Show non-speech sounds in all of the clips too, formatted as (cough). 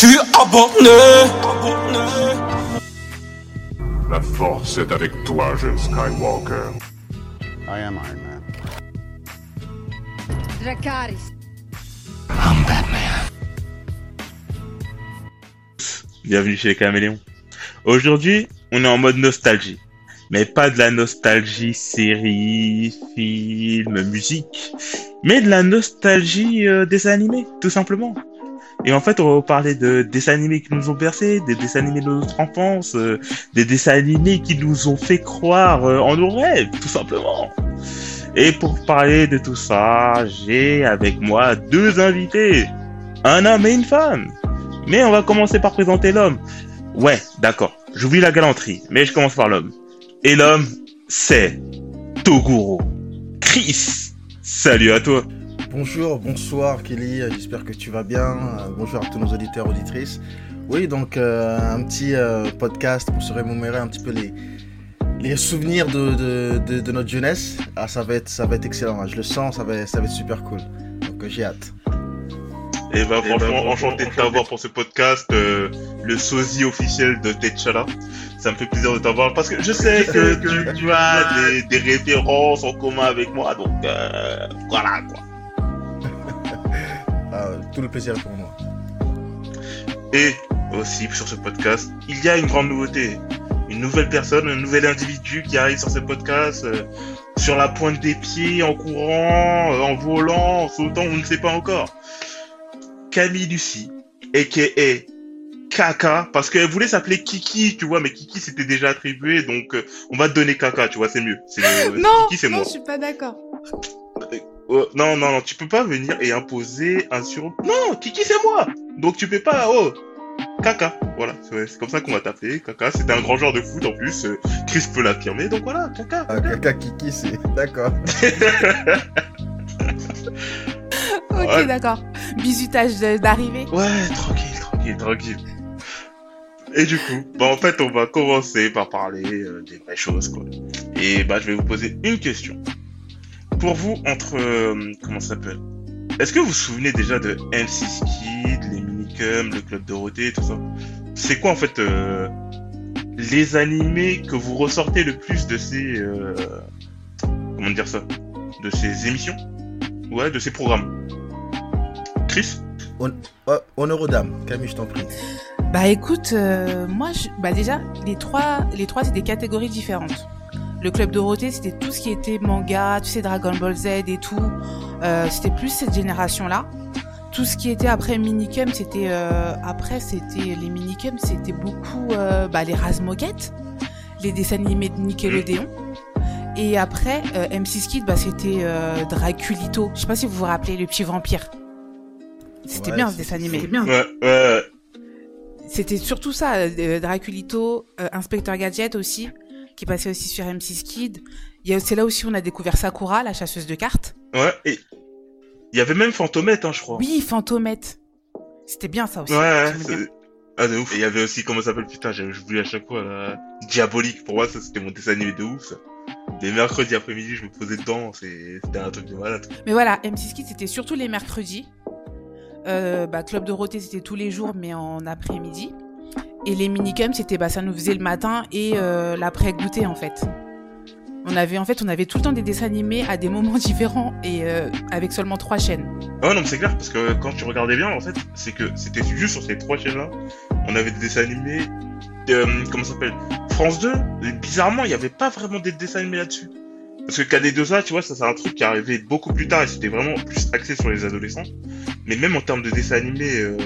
suis abonné. La force est avec toi, jeune Skywalker. I am Iron Man. Dracarys. Bienvenue chez les Caméléons. Aujourd'hui, on est en mode nostalgie. Mais pas de la nostalgie série, film, musique. Mais de la nostalgie euh, des animés, tout simplement. Et en fait, on va parler de dessins animés qui nous ont bercés, des dessins animés de notre enfance, euh, des dessins animés qui nous ont fait croire euh, en nos rêves, tout simplement. Et pour parler de tout ça, j'ai avec moi deux invités. Un homme et une femme. Mais on va commencer par présenter l'homme. Ouais, d'accord. J'oublie la galanterie, mais je commence par l'homme. Et l'homme, c'est Toguro. Chris, salut à toi. Bonjour, bonsoir Kelly, j'espère que tu vas bien. Euh, Bonjour à tous nos auditeurs, auditrices. Oui, donc euh, un petit euh, podcast pour se remémorer un petit peu les, les souvenirs de, de, de, de notre jeunesse. Ah, ça va être, ça va être excellent, je le sens, ça va, ça va être super cool. Donc j'ai hâte. Et bah franchement, enchanté de t'avoir pour ce podcast, euh, le sosie officiel de T'Challa. Ça me fait plaisir de t'avoir parce que je sais (laughs) que tu, tu as des, des références en commun avec moi, donc euh, voilà quoi. Ah, tout le plaisir pour moi. Et aussi sur ce podcast, il y a une grande nouveauté. Une nouvelle personne, un nouvel individu qui arrive sur ce podcast, euh, sur la pointe des pieds, en courant, euh, en volant, en sautant, on ne sait pas encore. Camille Lucie, a.k.a. Kaka, parce qu'elle voulait s'appeler Kiki, tu vois, mais Kiki c'était déjà attribué, donc euh, on va te donner Kaka, tu vois, c'est mieux. C'est Non, Kiki c'est non, moi. je suis pas d'accord. Oh, non, non, non, tu peux pas venir et imposer un sur... Non, Kiki c'est moi Donc tu peux pas... Oh Kaka, voilà, c'est comme ça qu'on va t'appeler, Kaka, c'était un grand joueur de foot en plus, euh, Chris peut l'affirmer, donc voilà, Kaka. Ah, Kaka Kiki, c'est. D'accord. (laughs) Ok, Ouais. d'accord. Bisutage d'arrivée. Ouais, tranquille, tranquille, tranquille. Et du coup, bah en fait on va commencer par parler euh, des vraies choses quoi. Et bah je vais vous poser une question. Pour vous, entre... euh, comment ça s'appelle? Est-ce que vous vous souvenez déjà de M6 Kid, les Minicums, le Club Dorothée, tout ça? C'est quoi en fait euh, les animés que vous ressortez le plus de ces... euh, comment dire ça? De ces émissions? Ouais, de ces programmes. Chris? Oh, honneur aux dames, Camille, je t'en prie. Bah écoute, euh, moi, je... bah déjà, les trois, les trois, c'est des catégories différentes. Le club Dorothée, c'était tout ce qui était manga, tu sais, Dragon Ball Z et tout. Euh, c'était plus cette génération-là. Tout ce qui était après Minicum, c'était euh, après, c'était les Minicum, c'était beaucoup euh, bah, les Razmoguettes, les dessins animés de Nickelodeon. Et après, euh, M6 Kid, bah, c'était euh, Draculito. Je sais pas si vous vous rappelez, le petit vampire. C'était Ouais, bien ce dessin animé. bien. Ouais, ouais, C'était surtout ça, euh, Draculito, euh, Inspecteur Gadget aussi, qui passait aussi sur M6 Kid. C'est là aussi on a découvert Sakura, la chasseuse de cartes. ouais. Et il y avait même Fantomette, hein, je crois. Oui, Fantomette. C'était bien ça aussi. Ouais, Ah, de ouf. Et il y avait aussi, comment ça s'appelle, putain, j'ai- j'oublie à chaque fois, là. Diabolique. Pour moi, ça, c'était mon dessin animé de ouf, ça. Les mercredis après-midi, je me posais dedans, c'était un truc de malade. Mais voilà, M6 Kid, c'était surtout les mercredis. Euh, bah, Club Dorothée, c'était tous les jours, mais en après-midi. Et les minicums, c'était, bah, ça nous faisait le matin et euh, l'après-goûter, en fait. On avait, en fait, on avait tout le temps des dessins animés à des moments (laughs) différents et euh, avec seulement trois chaînes. Ouais, non, mais c'est clair, parce que quand tu regardais bien, en fait, c'est que c'était juste sur ces trois chaînes-là, on avait des dessins animés, euh, comment s'appelle France 2, et bizarrement, il n'y avait pas vraiment des dessins animés là-dessus. Parce que KD2A, tu vois, ça c'est un truc qui est arrivé beaucoup plus tard et c'était vraiment plus axé sur les adolescents. Mais même en termes de dessins animés, euh,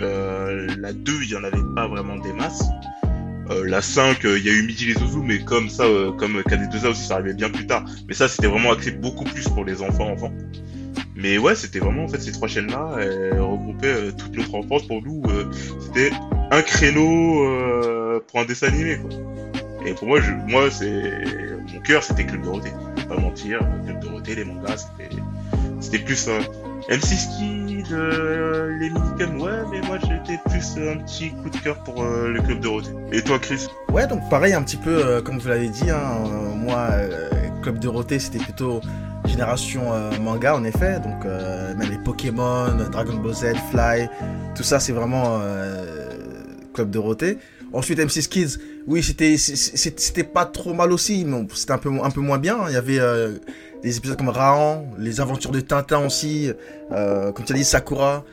euh, la 2, il y en avait pas vraiment des masses. Euh, la 5, euh, il y a eu Midi les Zouzous, mais comme ça, comme KD2A aussi, ça arrivait bien plus tard. Mais ça, c'était vraiment axé beaucoup plus pour les enfants enfants. Mais ouais, c'était vraiment en fait ces trois chaînes-là regroupaient toute notre enfance pour nous. c'était un créneau pour un dessin animé quoi. Et pour moi, je, moi c'est mon cœur, c'était Club Dorothée. Je pas mentir, Club Dorothée, les mangas, c'était c'était plus ça. M6 Kid, euh, les minicums, ouais, mais moi j'étais plus un petit coup de cœur pour euh, le Club Dorothée. Et toi, Chris? Ouais, donc pareil, un petit peu, euh, comme vous l'avez dit, hein, moi, Club Dorothée, c'était plutôt génération manga en effet, donc même les Pokémon, Dragon Ball Z, Fly, tout ça c'est vraiment Club Dorothée. Ensuite M6 Kids, oui c'était pas trop mal aussi, mais c'était un peu un peu moins bien. Il y avait des épisodes comme Rahan, les aventures de Tintin aussi, euh, comme tu as dit Sakura.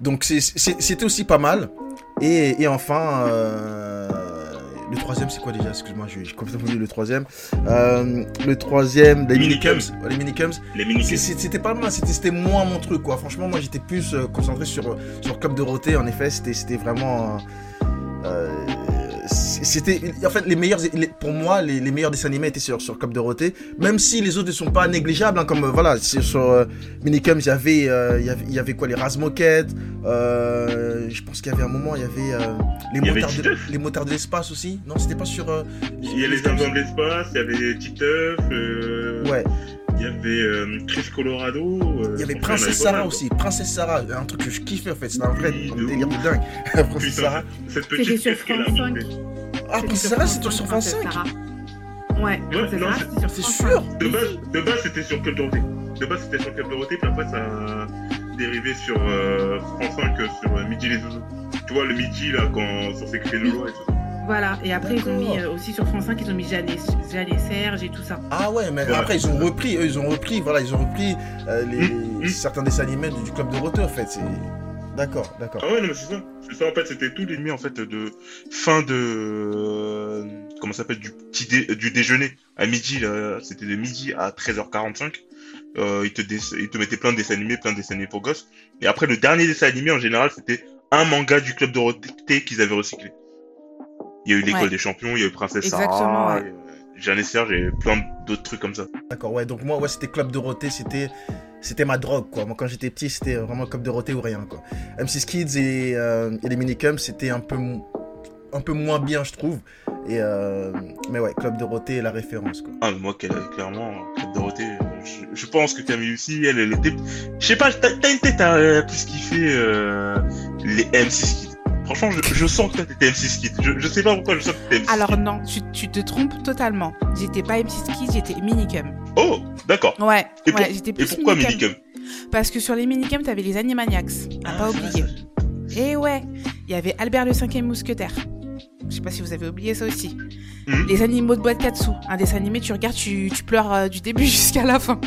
Donc c'était aussi pas mal. Et, et enfin, euh, le troisième, c'est quoi déjà? Excuse-moi, j'ai complètement oublié le troisième. Euh, le troisième, les Minicums. Les minicums. Les C'était pas mal, c'était moins mon truc, quoi. Franchement, moi, j'étais plus concentré sur, sur Club Dorothée. En effet, c'était c'était vraiment... euh, c'était en fait les meilleurs les- pour moi les, les meilleurs dessins animés étaient sur sur Club Dorothée même si les autres ne sont pas négligeables hein, comme euh, voilà sur euh, Minicums il y avait euh, il y avait il y avait quoi les Razmoquettes euh, je pense qu'il y avait un moment il y avait les Il avait motards de, les motards de l'espace aussi. Non c'était pas sur Il y a les Indiens de l'espace, il y avait Titeuf, ouais il y avait euh, Chris Colorado. euh, Il y avait Princesse Sarah aussi. Princesse Sarah, un truc que je kiffais en fait. C'était un vrai Oui, délire de dingue. Princesse Sarah. cette petite sur France 5. raconté. Ah, Princesse Sarah, c'était sur France 5. Sarah. Ouais, Princesse non, Sarah, c'est- c'est sûr. 5. De base, de base c'était sur Club Dorothée. De base, c'était sur Club Dorothée, puis après, ça a dérivé sur euh, France 5, euh, sur euh, Midi les Zouzous. Tu vois, le midi, là, quand, sur ces créneaux et tout ça. Voilà, et après ils ont mis euh, aussi sur France 5, ils ont mis Jeanne et, Jeanne et Serge et tout ça. Ah ouais, mais Ouais. après ils ont repris, eux ils ont repris, voilà, ils ont repris euh, les, Mm, mm. certains dessins animés du, du club Dorothée en fait. C'est d'accord, d'accord. Ah ouais, non, mais c'est ça. C'est ça, en fait, c'était tout l'ennemi, en fait, de fin de. euh, comment ça s'appelle Du petit dé- du déjeuner. À midi, là, c'était de midi à 13h45. Euh, ils, te dess- ils te mettaient plein de dessins animés, plein de dessins animés pour gosses. Et après, le dernier dessin animé, en général, c'était un manga du club Dorothée qu'ils avaient recyclé. Il y a eu l'école Ouais. des champions, il y a eu Princesse Exactement, Sarah, ouais. Jeanne et Serge et plein d'autres trucs comme ça. D'accord, ouais, donc moi, ouais, c'était Club Dorothée, c'était, c'était ma drogue, quoi. Moi, quand j'étais petit, c'était vraiment Club Dorothée ou rien, quoi. M6 Kids et, euh, et les Minicums, c'était un peu, un peu moins bien, je trouve. Et, euh, mais ouais, Club Dorothée est la référence, quoi. Ah, mais moi, clairement, Club Dorothée, je, je pense que Camille aussi, elle, elle était. Je sais pas, t'as une tête à plus kiffer euh, les M6 Kids. Franchement, je, je sens que toi t'étais M6 Kids. Je, je sais pas pourquoi je sens que t'étais M6 Alors non, tu, tu te trompes totalement. J'étais pas M6 Kids, j'étais Minicum. Oh, d'accord. Ouais, Et, pour- ouais, j'étais et plus pourquoi Minicum. Minicum Parce que sur les Minicum, t'avais les Animaniacs, à pas oublier. Et ouais, il y avait Albert le cinquième mousquetaire. Je sais pas si vous avez oublié ça aussi. Mhm. Les animaux de boîte Katsu. Un dessin animé, tu regardes, tu, tu pleures euh, du début (laughs) jusqu'à la fin.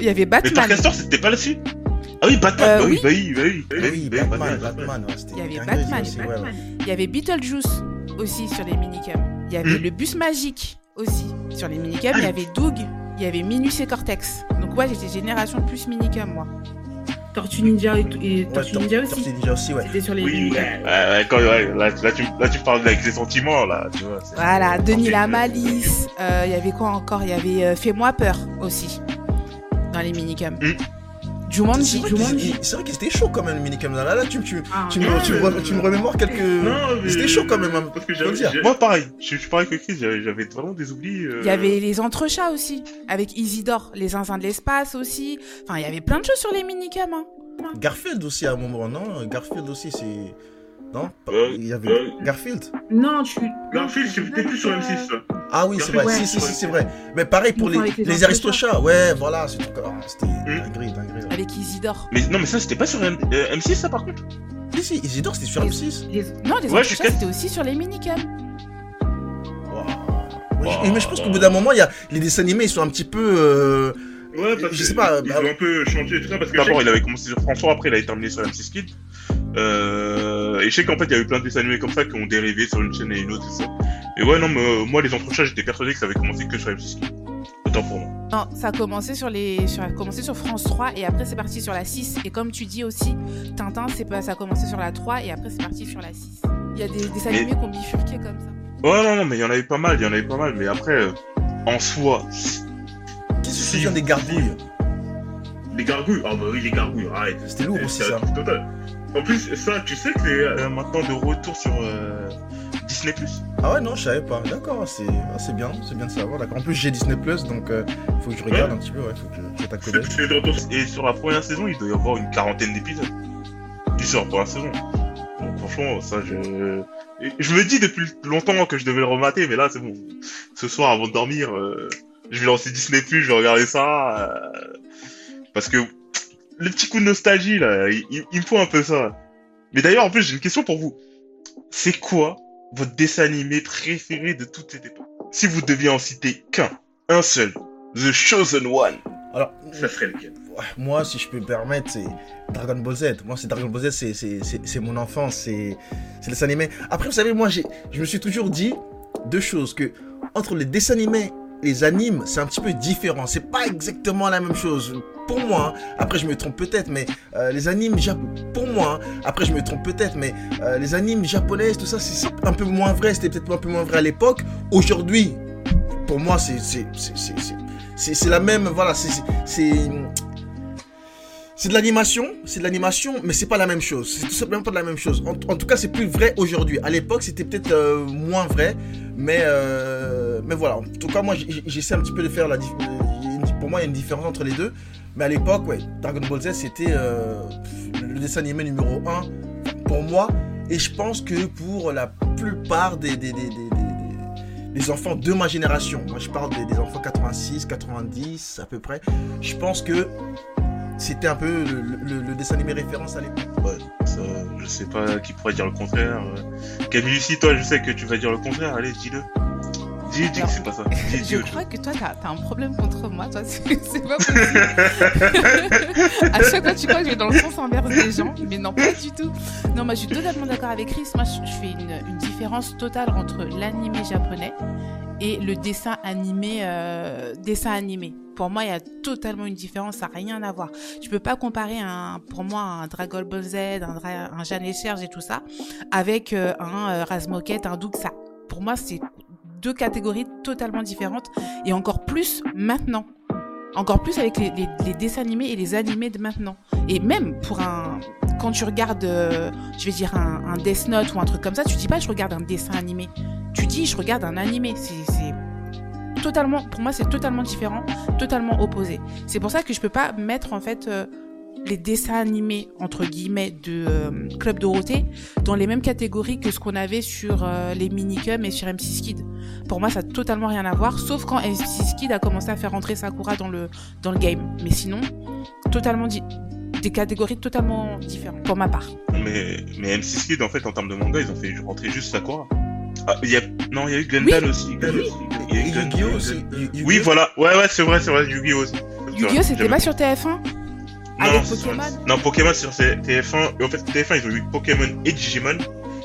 Il y avait Mais Batman. Tarkastor, c'était pas là-dessus Ah oui, Batman, Euh, bah oui, oui. bah oui, bah oui. Ah oui, bah oui, Batman, Batman, ouais, c'était Il y avait Batman. Il y avait Beetlejuice aussi sur les Minicum. Il y avait Mhm. le bus magique aussi sur les Minicum. Il y avait Doug. Il y avait Minus et Cortex. Donc ouais, j'étais génération plus Minicum, moi. Tortue Ninja et, et Ouais, Tortue Tor- Ninja Tortue aussi. Ninja aussi, ouais. C'était sur les Oui, Minicum. ouais, ouais, quand, ouais, là, là, tu, là, tu parles avec ses sentiments, là, tu vois. Voilà, Denis la. Malice. Euh, Il y avait quoi encore? Il y avait euh, Fais-moi peur aussi dans les Minicum. Mhm. C'est Jumanji. c'est vrai qu'ils étaient chauds quand même, le Minicum. Là, là, tu, tu, Ah, tu, me, ouais, tu, me, tu me remémores quelques. Non, mais... C'était chaud quand même, hein, Parce que j'avais, dire. moi, pareil. Je, suis pareil que Chris, j'avais, vraiment des oublis. euh, Il y avait les entrechats aussi, avec Isidore, les zinzins de l'espace aussi. Enfin, il y avait plein de choses sur les minicums. Hein. Garfield aussi à un moment, non? Garfield aussi, c'est. Non Euh, Il y avait euh, Garfield Non, tu. Garfield, c'était plus sur M6, ça. Ah oui, c'est vrai, Ouais. si, si, si, c'est vrai. Mais pareil pour les, les les Aristochats. Ouais, voilà, c'est tout. C'était dinguerie, dinguerie. ouais. Avec Isidore. Mais non, mais ça, c'était pas sur M- euh, M6, ça, par contre Si, si, Isidore, c'était sur Les- M6. Les- Non, les Ouais, c'était aussi sur les. Ouais, Wow. je- Mais je pense qu'au bout d'un moment, il y a les dessins animés, ils sont un petit peu. euh, Ouais, parce Je que sais pas, Ils bah- ont un peu changé et tout ça, parce que d'abord, il avait commencé sur François, après, il avait terminé sur M6 Kid. Euh, et je sais qu'en fait, il y a eu plein de dessins animés comme ça qui ont dérivé sur une chaîne et une autre, et ça. Et ouais, non, mais euh, moi, les entrechats, j'étais persuadé que ça avait commencé que sur M6 Kid. Autant pour moi. Non, ça a commencé sur les, sur, ça a commencé sur France 3 et après c'est parti sur la 6. Et comme tu dis aussi, Tintin, c'est pas, ça a commencé sur la 3 et après c'est parti sur la 6. Il y a des dessins Mais- animés qui ont bifurqué comme ça. Ouais, non, non, mais il y en avait pas mal, il y en avait pas mal, mais après, euh, en soi, Qui se souvient des gargouilles? Les gargouilles, ah bah oui, les gargouilles, arrête. C'était lourd aussi, ça. Total. En plus, ça, tu sais que c'est euh, maintenant de retour sur euh, Disney+. Ah ouais, non, je savais pas. D'accord, c'est ah, c'est bien, c'est bien de savoir. D'accord. En plus, j'ai Disney Plus, donc euh, faut que je regarde Ouais. un petit peu, ouais, faut que je d'œil. C'est de retour. Et sur la première saison, il doit y avoir une quarantaine d'épisodes. Du sur la première saison. Donc franchement, ça, je... et Je me dis depuis longtemps que je devais le remater, mais là, c'est bon. Ce soir, avant de dormir, euh, Je vais lancer Disney Plus, je vais regarder ça. euh, parce que le petit coup de nostalgie, là, il, il- il me faut un peu ça. Mais d'ailleurs, en plus, j'ai une question pour vous. C'est quoi votre dessin animé préféré de toute cette époque Si vous deviez en citer qu'un, un seul, The Chosen One, Alors, ça serait lequel? Moi, si je peux me permettre, c'est Dragon Ball Z. Moi, c'est Dragon Ball Z, c'est- c'est c'est- c'est mon enfance, c'est c'est le dessin animé. Après, vous savez, moi, j'ai- je me suis toujours dit deux choses. Que entre les dessins animés et les animes, c'est un petit peu différent. C'est pas exactement la même chose. Pour moi, hein. après je me trompe peut-être, mais euh, les animes japonais, pour moi, hein. après je me trompe peut-être, mais euh, les animes japonaises, tout ça, c'est un peu moins vrai. C'était peut-être un peu moins vrai à l'époque. Aujourd'hui, pour moi, c'est la même, voilà, c'est c'est- de l'animation, c'est de l'animation, mais c'est pas la même chose. C'est tout simplement pas de la même chose. En, en tout cas, c'est plus vrai aujourd'hui. À l'époque, c'était peut-être euh, moins vrai, mais mais voilà. En tout cas, moi, j'essaie un petit peu de faire la. Euh, Pour moi, il y a une différence entre les deux. Mais à l'époque, ouais, Dragon Ball Z, c'était euh, le dessin animé numéro 1 pour moi. Et je pense que pour la plupart des, des, des, des- enfants de ma génération, moi je parle des, enfants 86, 90 à peu près, je pense que c'était un peu le, dessin animé référence à l'époque. Ouais, ça, je sais pas qui pourrait dire le contraire. euh. Camille, si toi, je sais que tu vas dire le contraire, allez, dis-le. Que c'est pas ça. Je crois que toi, t'as as un problème contre moi. Toi, c'est pas possible. (laughs) à chaque fois, tu crois que je vais dans le sens inverse des gens, mais non, pas du tout. Non, moi, je suis totalement d'accord avec Chris. Moi, je, je fais une, une différence totale entre l'animé japonais et le dessin animé, euh, dessin animé. Pour moi, il y a totalement une différence, ça n'a rien à voir. Tu peux pas comparer un, pour moi, un Dragon Ball Z, un, Jeanne et Serge et tout ça, avec euh, un euh, Razmoket, un Doug. Ça, pour moi, c'est deux catégories totalement différentes et encore plus maintenant. Encore plus avec les, dessins animés et les animés de maintenant. Et même pour un. Quand tu regardes, euh, je vais dire, un, Death Note ou un truc comme ça, tu dis pas je regarde un dessin animé. Tu dis je regarde un animé. C'est c'est totalement. Pour moi, c'est totalement différent, totalement opposé. C'est pour ça que je peux pas mettre en fait. euh, les dessins animés entre guillemets de euh, Club Dorothée dans les mêmes catégories que ce qu'on avait sur euh, les Minicum et sur M6 Kid. Pour moi, ça n'a totalement rien à voir, sauf quand M6 Kid a commencé à faire rentrer Sakura dans le, dans le game. Mais sinon, totalement des catégories totalement différentes, pour ma part. Mais, mais M6 Kid, en fait, en termes de manga, ils ont fait rentrer juste Sakura. Ah, il y a... Non, il y a eu Gundam aussi. Gundam Oui. aussi. Y a eu Yu-Gi-Oh! Aussi. Yu- Yu-Gi-Oh! Oui, voilà. Ouais, ouais, c'est vrai, c'est vrai. Yu-Gi-Oh! aussi. Yu-Gi-Oh! c'était pas sur TF1 Non, avec Pokémon Non, Pokémon c'est sur TF1. Et en fait, TF1, ils ont eu Pokémon et Digimon.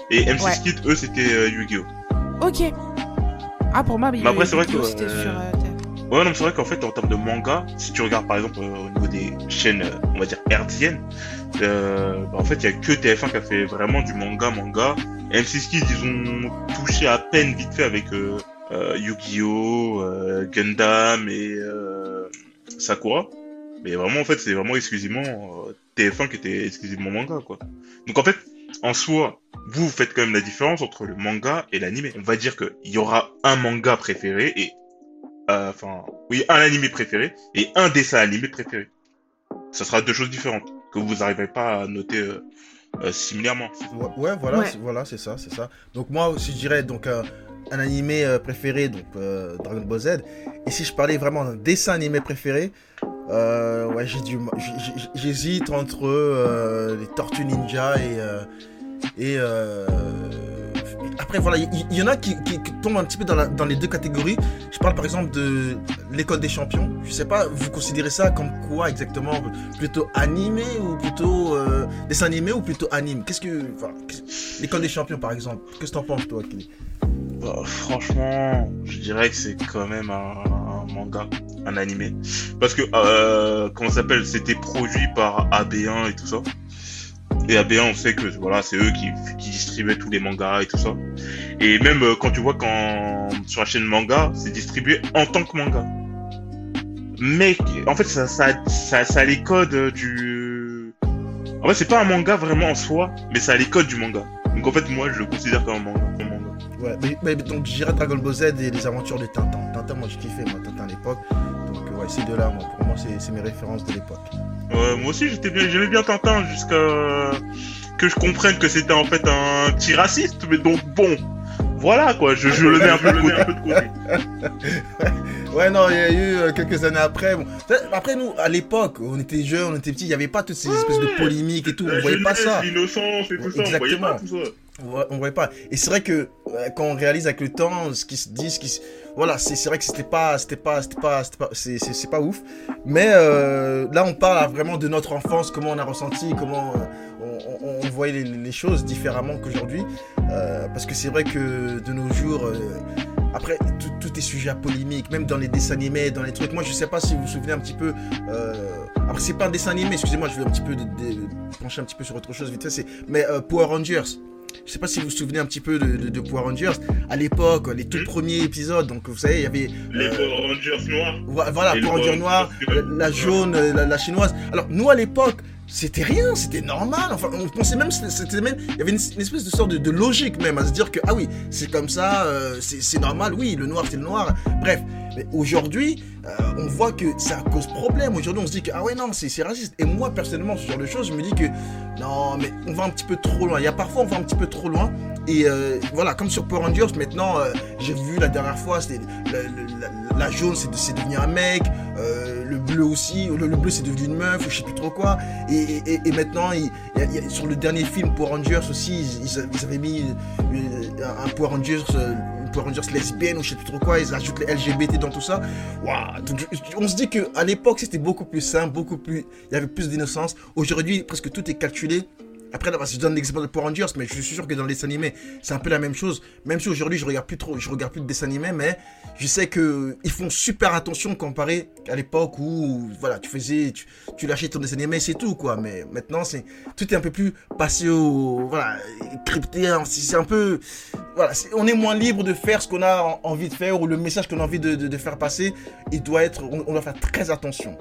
Et M6 Ouais. Kid, eux, c'était euh, Yu-Gi-Oh! Ok. Ah, pour moi, mais Mais après, c'est vrai que, euh, sur euh, TF1. Ouais, non, mais c'est vrai qu'en fait, en termes de manga, si tu regardes par exemple euh, au niveau des chaînes, on va dire hertziennes, euh, bah, en fait, il y a que TF1 qui a fait vraiment du manga, manga. M6 Kids, ils ont touché à peine vite fait avec euh, euh, Yu-Gi-Oh, euh, Gundam et euh, Sakura. Mais vraiment, en fait, c'est vraiment exclusivement euh, TF1 qui était exclusivement manga, quoi. Donc en fait, en soi, vous, vous faites quand même la différence entre le manga et l'animé. On va dire qu'il y aura un manga préféré et euh, enfin, oui, un animé préféré et un dessin animé préféré. Ça sera deux choses différentes que vous n'arriverez pas à noter euh, euh, similairement. Ouais, ouais, voilà, Ouais. voilà, c'est ça, c'est ça. Donc moi aussi, je dirais donc euh, un animé préféré, donc euh, Dragon Ball Z. Et si je parlais vraiment d'un dessin animé préféré, euh, ouais, j'ai du, j'hésite entre euh, les Tortues Ninja et euh, et euh, après voilà, il y, en a qui, qui- qui tombent un petit peu dans, les deux catégories. Je parle par exemple de l'école des champions. Je sais pas, vous considérez ça comme quoi exactement? Plutôt animé ou plutôt euh, dessin animé ou plutôt anime? Qu'est-ce que enfin, l'école des champions par exemple? Qu'est-ce que t'en penses toi Bah, franchement, je dirais que c'est quand même un, manga, un animé. Parce que, euh, comment s'appelle, c'était produit par AB1 et tout ça. Et AB1, on sait que voilà, c'est eux qui, distribuaient tous les mangas et tout ça. Et même euh, quand tu vois quand sur la chaîne manga, c'est distribué en tant que manga. Mais en fait, ça, ça, ça, ça a les codes du. En fait, c'est pas un manga vraiment en soi, mais ça a les codes du manga. Donc en fait, moi, je le considère comme un manga. un. Ouais, mais, mais donc je dirais Dragon Ball Z et les aventures de Tintin. Moi j'ai kiffé moi Tintin à l'époque. Donc euh, ouais, ces deux-là, moi, pour moi c'est mes références de l'époque. Ouais, moi aussi j'étais bien, j'aimais bien Tintin jusqu'à que je comprenne que c'était en fait un petit raciste, mais donc bon, voilà quoi, je, je le mets un peu de côté. (laughs) Ouais, non, il y a eu euh, quelques années après. Bon. Après, nous, à l'époque, on était jeunes, on était petits, il n'y avait pas toutes ces espèces de polémiques et tout. On voyait pas ça. L'innocence et tout ça, on voyait Exactement. pas tout ça. On voyait pas. Et c'est vrai que euh, quand on réalise avec le temps ce qui se dit, ce qui se- voilà, c'est vrai que c'était pas, c'était pas, c'était pas, c'était pas, c'est pas ouf. Mais euh, là, on parle vraiment de notre enfance, comment on a ressenti, comment euh, on, voyait les, choses différemment qu'aujourd'hui. Euh, parce que c'est vrai que de nos jours. après, tout, tout est sujet à polémique, même dans les dessins animés, dans les trucs. Moi, je sais pas si vous vous souvenez un petit peu. Après, c'est pas un dessin animé, excusez-moi, je vais un petit peu de, pencher un petit peu sur autre chose vite fait. Mais Power Rangers. Je sais pas si vous vous souvenez un petit peu de, de- de Power Rangers. À l'époque, les tout premiers épisodes, donc vous savez, il y avait. Les euh, Power Rangers noirs. Vo- Voilà, Power Rangers la, la jaune, euh, la, la chinoise. Alors, nous, à l'époque, c'était rien, c'était normal. Enfin, on pensait même, c'était- même, il y avait une, une espèce de sorte de, de logique même à se dire que, ah oui, c'est comme ça, euh, c'est normal, oui, le noir, c'est le noir. Bref, mais aujourd'hui, euh, on voit que ça cause problème. Aujourd'hui, on se dit que, ah ouais, non, c'est raciste. Et moi, personnellement, ce genre de choses, je me dis que, non, mais on va un petit peu trop loin. Il y a parfois, on va un petit peu trop loin. Et euh, voilà, comme sur Power Rangers, maintenant, euh, j'ai vu la dernière fois, la, la- jaune, c'est de- c'est devenu un mec, le bleu aussi, le, le bleu c'est devenu une meuf, ou je sais plus trop quoi. Et, et- maintenant, il, sur le dernier film Power Rangers aussi, ils, ils- avaient mis un Power Rangers, Power Rangers lesbienne, ou je sais plus trop quoi, ils ajoutent les LGBT dans tout ça. Waouh on se dit que à l'époque, c'était beaucoup plus simple, beaucoup plus. Il y avait plus d'innocence. Aujourd'hui, presque tout est calculé. Après, là, je donne l'exemple de Power Rangers, mais je suis sûr que dans les dessins animés, c'est un peu la même chose. Même si aujourd'hui, je regarde plus trop, je regarde plus de dessins animés, mais je sais que ils font super attention comparé à l'époque où, voilà, tu faisais, tu, tu lâchais ton dessin animé, c'est tout, quoi. Mais maintenant, c'est, tout est un peu plus passé au, voilà, crypté, hein. c'est un peu, voilà, on est moins libre de faire ce qu'on a en- envie de faire ou le message qu'on a envie de, faire passer. Il doit être, on, on doit faire très attention.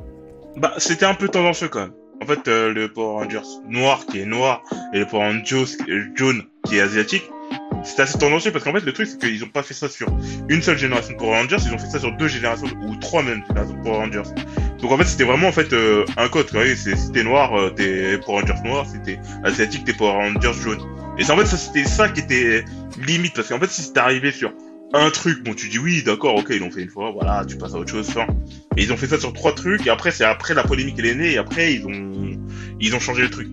Bah, c'était un peu tendancieux quand même. En fait, euh, le Power Rangers noir qui est noir et le Power Rangers jaune qui est asiatique, c'était assez tendancieux parce qu'en fait, le truc, c'est qu'ils ont pas fait ça sur une seule génération de Power Rangers, ils ont fait ça sur deux générations ou trois même générations de Power Rangers. Donc en fait, c'était vraiment en fait euh, un code. Quoi. C'est- Si t'es noir, euh, t'es Power Rangers noir. Si t'es asiatique, t'es Power Rangers jaune. Et c'est en fait, ça c'était ça qui était limite parce qu'en fait, si c'était arrivé sur un truc, bon, tu dis oui, d'accord, ok, ils l'ont fait une fois, voilà, tu passes à autre chose, fin. Et ils ont fait ça sur trois trucs, et après, c'est après la polémique elle est née, et après, ils ont, ils ont changé le truc.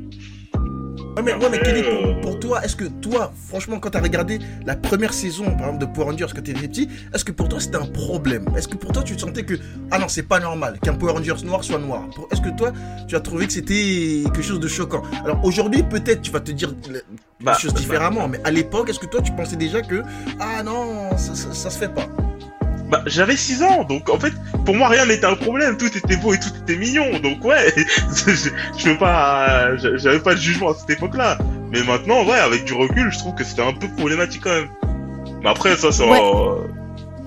Ouais, mais, ouais, mais Kelly, pour, pour toi, est-ce que toi, franchement, quand t'as regardé la première saison, par exemple, de Power Rangers quand t'étais petit, est-ce que pour toi c'était un problème? Est-ce que pour toi tu te sentais que, ah non, c'est pas normal qu'un Power Rangers noir soit noir? Est-ce que toi, tu as trouvé que c'était quelque chose de choquant? Alors aujourd'hui, peut-être tu vas te dire le- Bah, les choses différemment, mais à l'époque, est-ce que toi tu pensais déjà que, ah non, ça, ça, ça se fait pas? Bah, j'avais 6 ans, donc en fait, pour moi, rien n'était un problème, tout était beau et tout était mignon, donc ouais, (laughs) je, je peux pas, j'avais pas de jugement à cette époque-là. Mais maintenant, ouais, avec du recul, je trouve que c'était un peu problématique quand même. Mais après, ça, ça, Ouais. euh,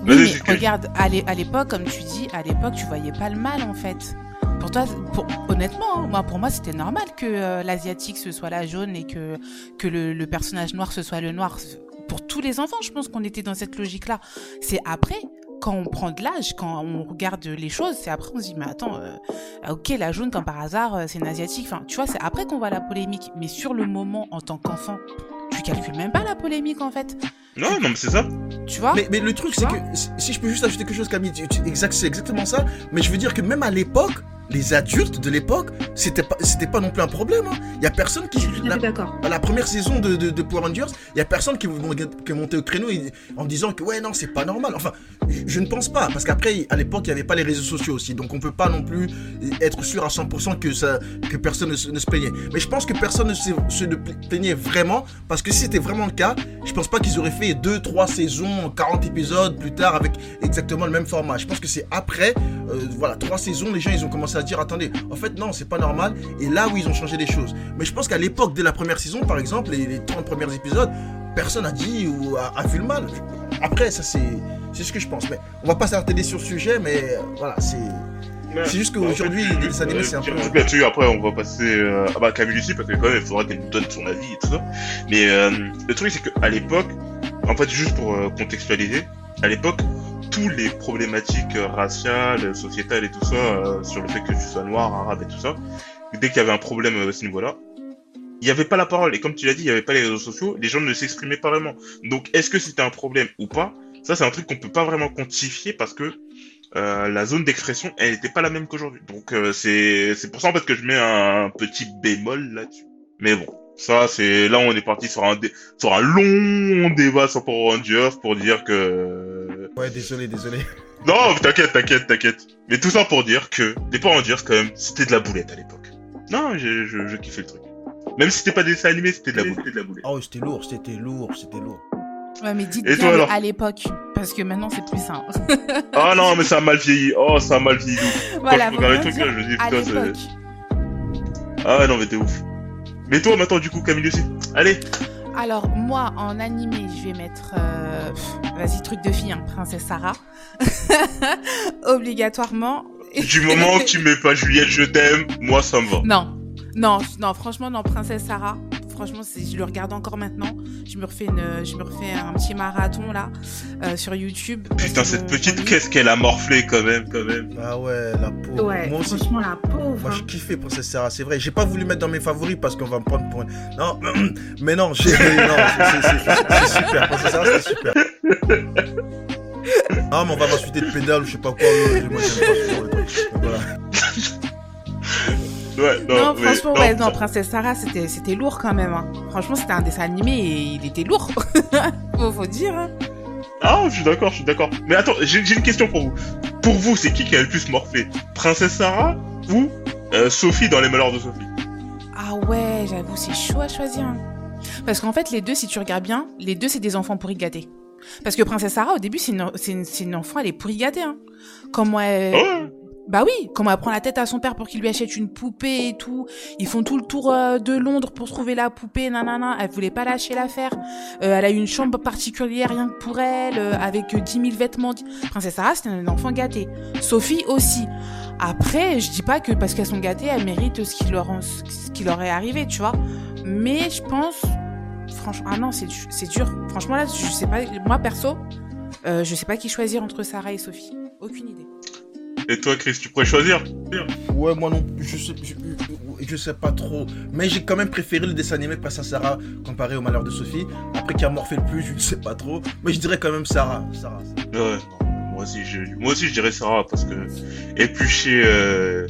Oui, mais c'est regarde, à l'é- à l'époque, comme tu dis, à l'époque, tu voyais pas le mal en fait. Pour toi, pour, honnêtement, hein, moi, pour moi, c'était normal que euh, l'asiatique ce soit la jaune et que que le, le personnage noir ce soit le noir. Pour tous les enfants, je pense qu'on était dans cette logique-là. C'est après, quand on prend de l'âge, quand on regarde les choses, c'est après on se dit mais attends, euh, ok, la jaune comme par hasard, euh, c'est une asiatique. Enfin, tu vois, c'est après qu'on voit la polémique. Mais sur le moment, en tant qu'enfant, tu calcules même pas la polémique en fait. non, non, mais c'est ça. Tu vois Mais, mais le truc, c'est que si- si je peux juste ajouter quelque chose, Camille, tu- tu- exact, c'est exactement ça. Mais je veux dire que même à l'époque, les adultes de l'époque, c'était pas, c'était pas non plus un problème. hein. Il y a personne qui. La- à la première saison de, de, de Power Rangers, il y a personne qui, qui monté au créneau en disant que ouais non c'est pas normal. Enfin, je, je ne pense pas parce qu'après à l'époque il n'y avait pas les réseaux sociaux aussi, donc on peut pas non plus être sûr à 100% que ça que personne ne, se- ne se plaignait. Mais je pense que personne ne se, se ne plaignait vraiment parce que si c'était vraiment le cas, je pense pas qu'ils auraient fait 2 3 saisons, 40 épisodes plus tard avec exactement le même format. Je pense que c'est après euh, voilà, trois saisons, les gens ils ont commencé à dire attendez, en fait non, c'est pas normal et là où ils ont changé les choses. Mais je pense qu'à l'époque, dès la première saison, par exemple, les, les 30 premiers épisodes, personne a dit ou a, a vu le mal. Après, ça c'est c'est ce que je pense. Mais on va pas s'arrêter sur ce sujet, mais euh, voilà, c'est c'est juste qu'aujourd'hui, les dessins animés, c'est un peu. Truc là-dessus, après, on va passer euh, à bah, Camille aussi, parce que quand même, il faudra qu'elle nous donne son avis et tout ça. Mais euh, le truc, c'est qu'à l'époque, en fait, juste pour euh, contextualiser, à l'époque, tous les problématiques euh, raciales, sociétales et tout ça, euh, sur le fait que tu sois noir, arabe et tout ça, dès qu'il y avait un problème euh, à ce niveau-là, il n'y avait pas la parole. Et comme tu l'as dit, il n'y avait pas les réseaux sociaux, les gens ne s'exprimaient pas vraiment. Donc, est-ce que c'était un problème ou pas? Ça, c'est un truc qu'on peut pas vraiment quantifier parce que la zone d'expression, elle n'était pas la même qu'aujourd'hui. Donc euh, c'est pour ça en fait que je mets un petit bémol là-dessus. Mais bon, ça c'est là on est parti sur un sur un long débat sur Power Rangers pour dire que Ouais, désolé, désolé. (laughs) non, t'inquiète, t'inquiète, t'inquiète. Mais tout ça pour dire que les Power Rangers quand même, c'était de la boulette à l'époque. Non, je, je, je kiffais le truc. Même si c'était pas des dessins animés, c'était de la boulette. C'était de la boulette. Oh, c'était lourd, c'était lourd, c'était lourd. Ouais, mais dites Et bien toi, alors à l'époque, parce que maintenant c'est plus simple. Ah non, mais ça a mal vieilli. Oh, ça a mal vieilli. voilà, Quand je regarde les trucs je me dis putain, c'est. Ah non, mais t'es ouf. Mais toi maintenant, du coup, Camille aussi. Allez. Alors moi en animé, je vais mettre, euh, vas-y truc de fille, hein, princesse Sarah, (laughs) obligatoirement. Du moment que tu mets pas Juliette, je t'aime, moi ça me va. Non, non, non, franchement non, princesse Sarah. Franchement, c'est- je le regarde encore maintenant. Je me refais une, je me refais un petit marathon là euh, sur YouTube. Putain, cette petite qu'est-ce qu'elle a morflé quand même, quand même. Ah ouais, la pauvre. Ouais, Moi aussi. franchement, la pauvre. Moi, j'ai hein. kiffé Princesse Sarah, c'est vrai. J'ai pas voulu mettre dans mes favoris parce qu'on va me prendre pour une... Non, (clears throat) mais non, j'ai... (laughs) Non, c'est- c'est c'est- c'est super. Princesse Sarah, c'était super. Ah, mais on va m'insulter de pédale ou je sais pas quoi. euh, Moi, j'aime pas ce genre de truc. Voilà. (laughs) Ouais, non, Non, mais- franchement, ouais, non, princesse Sarah, c'était, c'était lourd quand même. hein. Franchement, c'était un dessin animé et il était lourd. (laughs) faut, faut dire. hein. Ah, je suis d'accord, je suis d'accord. Mais attends, j'ai une question pour vous. Pour vous, c'est qui qui a le plus morflé? Princesse Sarah ou euh, Sophie dans Les Malheurs de Sophie? Ah ouais, j'avoue, c'est chaud à choisir. hein. Parce qu'en fait, les deux, si tu regardes bien, les deux, c'est des enfants pourri gâtés. Parce que Princesse Sarah, au début, c'est une, c'est une, enfant, elle est pourri gâtée. Hein. Comment elle... Ouais. Bah oui, comment elle prend la tête à son père pour qu'il lui achète une poupée et tout. Ils font tout le tour euh, de Londres pour trouver la poupée, nanana. Elle voulait pas lâcher l'affaire. Euh, elle a eu une chambre particulière rien que pour elle, euh, avec euh, 10 000 vêtements. Princesse Sarah, c'était un enfant gâté. Sophie aussi. Après, je dis pas que parce qu'elles sont gâtées, elles méritent ce qui leur, ce qui leur est arrivé, tu vois. Mais je pense, franchement, ah non, c'est c'est dur. Franchement là, je sais pas. Moi perso, je sais pas qui choisir entre Sarah et Sophie. Aucune idée. Et toi, Chris, tu pourrais choisir Ouais, moi non je sais, je, sais pas trop. Mais j'ai quand même préféré le dessin animé Princesse Sarah comparé au Malheur de Sophie. Après, qui a morflé le plus, je ne sais pas trop. Mais je dirais quand même Sarah. Sarah. Ouais, moi aussi, je, moi aussi, je dirais Sarah parce que éplucher euh,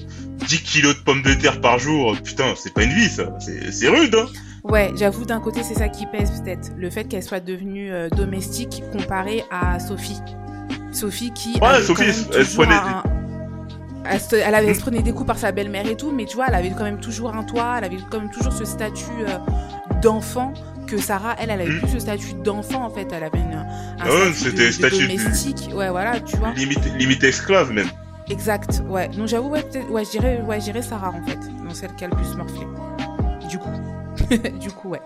10 kilos de pommes de terre par jour, putain, c'est pas une vie, ça. C'est c'est rude, hein. Ouais, j'avoue, d'un côté, c'est ça qui pèse peut-être. Le fait qu'elle soit devenue euh, domestique comparée à Sophie. Sophie qui. Ouais, Sophie, elle se toujours prenait un- Elle se, elle avait, elle se prenait des coups par sa belle-mère et tout, mais tu vois, elle avait quand même toujours un toit, elle avait quand même toujours ce statut euh, d'enfant que Sarah, elle, elle avait Mm. plus ce statut d'enfant en fait. Elle avait une, un ouais, statut de statut du- domestique. Ouais, voilà, tu vois. Limite, limite esclave, même. Exact, ouais. Donc j'avoue, ouais, ouais, je dirais, ouais, je dirais Sarah en fait, dans celle qui a le plus morflé. Du coup, (laughs) du coup, ouais.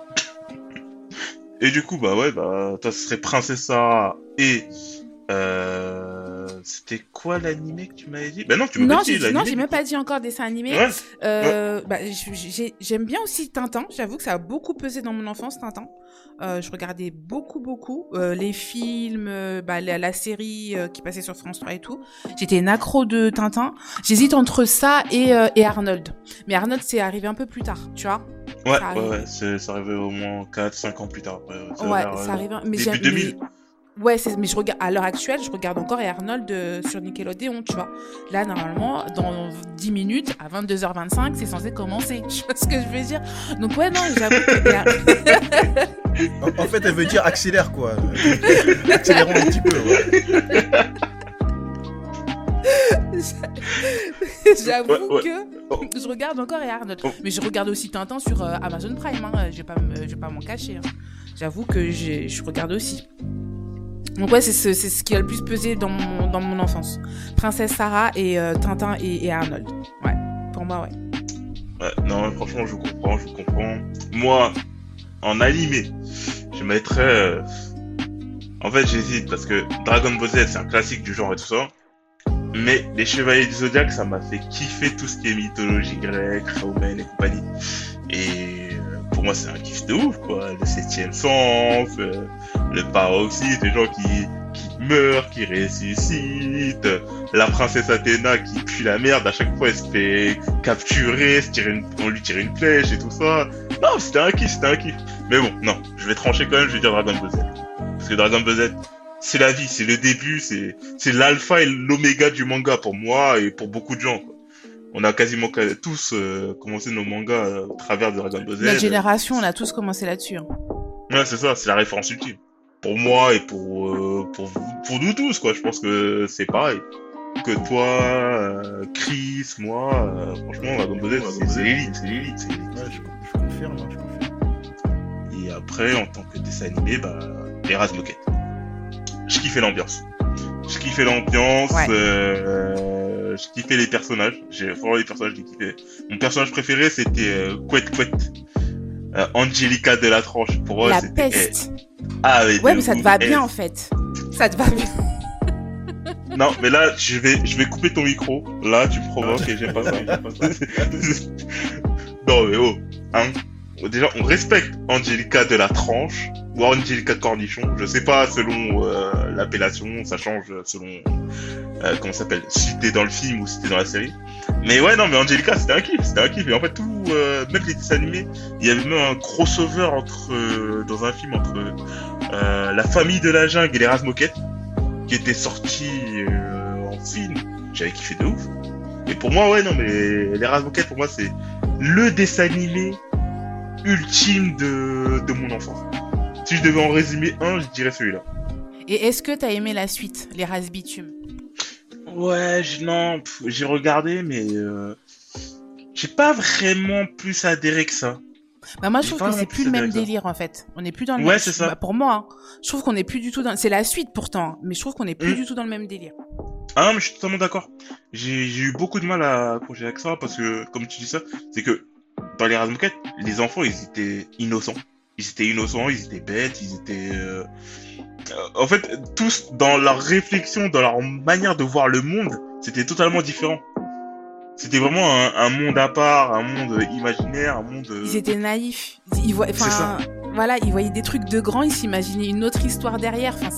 Et du coup, bah ouais, bah, ce serait Princesse Sarah et. Euh, C'était quoi l'animé que tu m'avais dit? Bah non, tu dit j'ai, non, l'animé. j'ai même pas dit encore dessin animé. Ouais, Euh, bah, j'aime bien aussi Tintin. J'avoue que ça a beaucoup pesé dans mon enfance, Tintin. Euh, je regardais beaucoup, beaucoup euh, les films, euh, bah, la, la série euh, qui passait sur France 3 et tout. J'étais une accro de Tintin. J'hésite entre ça et, euh, et Arnold. Mais Arnold, c'est arrivé un peu plus tard, tu vois. ouais, ça ouais, ouais, c'est- ça arrivait au moins 4-5 ans plus tard. Ouais, ça ouais, ça arrive. Mais début j'aime. 2000. mais- Ouais, c'est- mais je regarde à l'heure actuelle, je regarde encore et Arnold euh, sur Nickelodeon, tu vois. Là, normalement, dans 10 minutes, à 22h25, c'est censé commencer. (laughs) Tu vois ce que je veux dire? Donc ouais, non, j'avoue que (laughs) En, en fait, elle veut dire accélère, quoi. (laughs) Accélérons un petit peu. ouais. j'avoue Ouais, ouais. que je regarde encore et Arnold. Oh. Mais je regarde aussi Tintin sur euh, Amazon Prime, hein. je vais pas me- je vais pas m'en cacher. hein. J'avoue que je regarde aussi. Donc ouais, c'est ce, ce qui a le plus pesé dans mon, dans mon enfance. Princesse Sarah et euh, Tintin et, Arnold. Ouais, pour moi, ouais. Ouais, non, franchement, je comprends, je comprends. Moi, en animé, je mettrais. euh, En fait, j'hésite parce que Dragon Ball Z, c'est un classique du genre et tout ça. Mais les Chevaliers du Zodiaque, ça m'a fait kiffer tout ce qui est mythologie grecque, romaine et compagnie. Et euh, pour moi, c'est un kiff de ouf, quoi. Le septième sens, le paroxysme, les gens qui, qui meurent, qui ressuscitent, la princesse Athéna qui pue la merde à chaque fois, elle se fait capturer, se tirer une- on lui tire une flèche et tout ça. Non, c'était un kiff, c'était un kiff. Mais bon, non, je vais trancher quand même, je vais dire Dragon Ball Z. Parce que Dragon Ball Z, c'est la vie, c'est le début, c'est c'est l'alpha et l'oméga du manga pour moi et pour beaucoup de gens. quoi. On a quasiment tous euh, commencé nos mangas euh, au travers de Dragon Ball Z. Notre génération, on a tous commencé là-dessus. hein. Ouais, c'est ça, c'est la référence ultime. Pour moi et pour euh, pour vous, pour nous tous quoi. Je pense que c'est pareil. Que toi, euh, Chris, moi, euh, franchement, Dragon Ball Z, c'est- c'est l'élite, c'est l'élite, c'est l'élite. Ouais, je, je confirme, hein, je confirme. Et après, en tant que dessin animé, bah, les Razmoquettes. Je kiffais l'ambiance. Je kiffais l'ambiance, Ouais. euh, je kiffais les personnages. J'ai vraiment les personnages, je les kiffais. Mon personnage préféré, c'était euh, Couette Couette. Euh, Angelica de la tranche. Pour eux, La c'était... ah, Ouais, mais ça te va bien en fait. Ça te va bien. (laughs) Non, mais là, je vais, je vais couper ton micro. Là, tu me provoques et j'aime pas ça. j'aime pas ça. (laughs) non, mais oh, hein. Déjà, on respecte Angelica de la tranche ou Angelica cornichon. Je sais pas selon euh, l'appellation, ça change selon euh, comment ça s'appelle, si t'es dans le film ou si t'es dans la série. Mais ouais, non, mais Angelica, c'était un kiff, c'était un kiff. Et en fait, tout, euh, même les dessins animés, il y avait même un crossover entre euh, dans un film entre euh, la famille de la jungle et les Razmoquettes qui était sorti en film. J'avais kiffé de ouf. Et pour moi, ouais, non, mais les Razmoquettes, pour moi, c'est le dessin animé ultime de, de mon enfance. Si je devais en résumer un, je dirais celui-là. Et est-ce que t'as aimé la suite, les races bitumes Ouais, non, j'ai regardé, mais euh, j'ai pas vraiment plus adhéré que ça. Bah moi je trouve que c'est plus le même délire en fait. On n'est plus dans le Ouais, même. c'est ça. Bah, pour moi, hein. je trouve qu'on n'est plus du tout dans. C'est la suite pourtant, hein, mais je trouve qu'on n'est plus Mm. du tout dans le même délire. Ah non, mais je suis totalement d'accord. J'ai eu beaucoup de mal à accrocher avec ça parce que, comme tu dis ça, c'est que dans les Razmoquettes, les enfants, ils étaient innocents. Ils étaient innocents, ils étaient bêtes, ils étaient... euh, En fait, tous, dans leur réflexion, dans leur manière de voir le monde, c'était totalement différent. C'était vraiment un, un monde à part, un monde imaginaire, un monde... euh, Ils étaient naïfs. Ils, voient, enfin, voilà, ils voyaient des trucs de grands, ils s'imaginaient une autre histoire derrière. Enfin,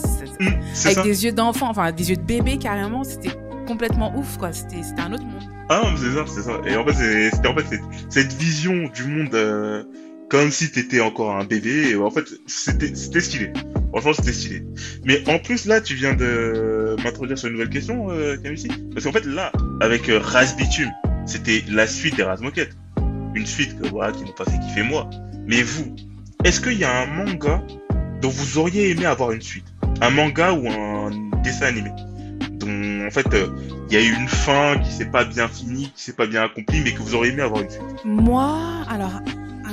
c'est avec ça. des yeux d'enfant, enfin des yeux de bébé carrément. C'était complètement ouf quoi. C'était un autre monde. Ah c'est ça, c'est ça. Et en fait, c'était en fait cette, cette vision du monde euh, comme si t'étais encore un bébé. En fait, c'était stylé. Franchement, c'était stylé. Mais en plus, là, tu viens de m'introduire sur une nouvelle question, euh, Camussi. Parce qu'en fait, là, avec euh, c'était la suite des Razmoquettes. Une suite que, voilà, qui m'ont pas fait kiffer moi. Mais vous, est-ce qu'il y a un manga dont vous auriez aimé avoir une suite? Un manga ou un dessin animé? Dont, en fait, euh, il y a eu une fin qui s'est pas bien finie, qui s'est pas bien accomplie, mais que vous auriez aimé avoir une suite? Moi, alors,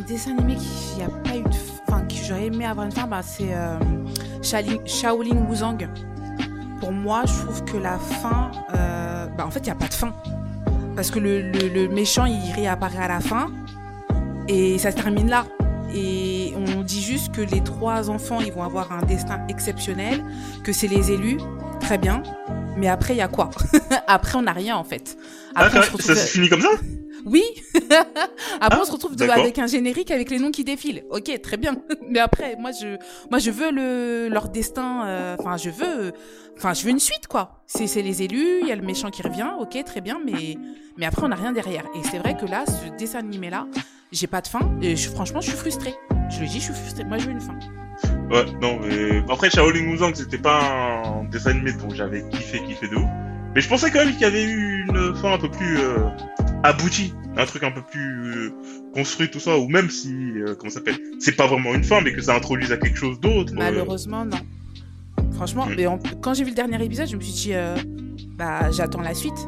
dessin animé qui a pas eu de. f- Enfin, que j'aurais aimé avoir une fin, bah, c'est euh, Shaolin, Wuzang. Pour moi, je trouve que la fin. euh, bah, en fait, il n'y a pas de fin. Parce que le, le, le méchant, il réapparaît à la fin. Et ça se termine là. Et on dit juste que les trois enfants, ils vont avoir un destin exceptionnel, que c'est les élus, très bien. Mais après, il y a quoi? (laughs) Après, on n'a rien en fait. Ah, Après, on se retrouve- ça se finit comme ça? Oui. (laughs) après, Ah, on se retrouve de- d'accord. avec un générique avec les noms qui défilent. Ok, très bien. (laughs) Mais après, moi, je, moi, je veux le leur destin. euh, Enfin, je veux, enfin, je veux une suite, quoi. C'est, c'est les élus. Il y a le méchant qui revient. Ok, très bien. Mais, mais après, on n'a rien derrière. Et c'est vrai que là, ce dessin animé là, j'ai pas de fin. Et je, franchement, je suis frustrée. Je le dis, je suis frustrée. Moi, je veux une fin. Ouais, non, mais après Shaolin Wuzang, c'était pas un dessin animé dont j'avais kiffé, kiffé de ouf. Mais je pensais quand même qu'il y avait eu une fin un peu plus euh, aboutie, un truc un peu plus euh, construit, tout ça, ou même si, euh, comment ça s'appelle, c'est pas vraiment une fin, mais que ça introduise à quelque chose d'autre. euh. Malheureusement, non. Franchement, Mm. mais quand j'ai vu le dernier épisode, je me suis dit, euh, bah, j'attends la suite.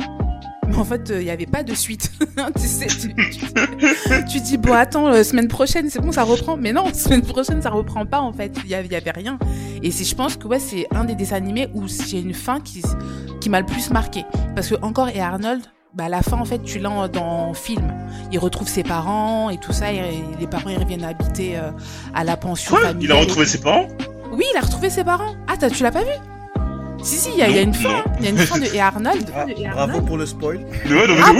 Mais en fait, il n'y avait pas de suite. (laughs) tu sais, tu, tu- tu dis, bon, attends, euh, semaine prochaine, c'est bon, ça reprend. Mais non, (laughs) semaine prochaine, ça reprend pas, en fait. Il y avait, rien. Et je pense que ouais, c'est un des dessins animés où j'ai une fin qui, qui m'a le plus marqué. Parce que encore, et Arnold, bah, la fin, en fait, tu l'as en- dans le film. Il retrouve ses parents et tout ça, et les parents, ils reviennent habiter euh, à la pension Quoi familiale. Il a et retrouvé ses parents Oui, il a retrouvé ses parents. Ah, t'as- tu l'as pas vu? Si, si, il y, a- il y a une fin. hein. Il y a une fin de et Arnold. Ah, Et bravo pour le spoil. Ouais, non, mais Ah.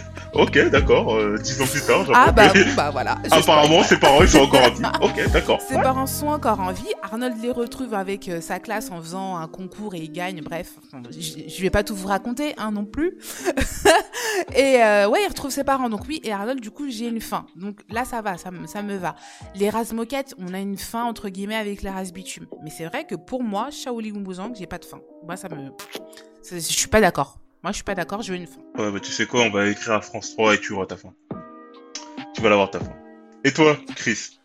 (laughs) (laughs) Ok, d'accord. euh, dix ans plus tard, Ah j'apprends bah, bon, bah voilà. (laughs) apparemment, ses parents, ils sont encore en vie. (laughs) Ok, d'accord. Ses parents sont encore en vie. Arnold les retrouve avec euh, sa classe en faisant un concours et il gagne. Bref, je vais pas tout vous raconter, hein, non plus. (laughs) et euh, ouais, il retrouve ses parents. Donc oui, et Arnold, du coup, j'ai une fin. Donc là, ça va, ça me, ça me va. Les races moquettes, on a une fin entre guillemets avec les races bitume. Mais c'est vrai que pour moi, Shaolin Wumbuzang, j'ai pas de fin. Moi, ça me, je suis pas d'accord. Moi, je suis pas d'accord. Je veux une fin. Ouais, bah tu sais quoi, on va écrire à France 3 et tu auras ta fin. Tu vas l'avoir ta fin. Et toi, Chris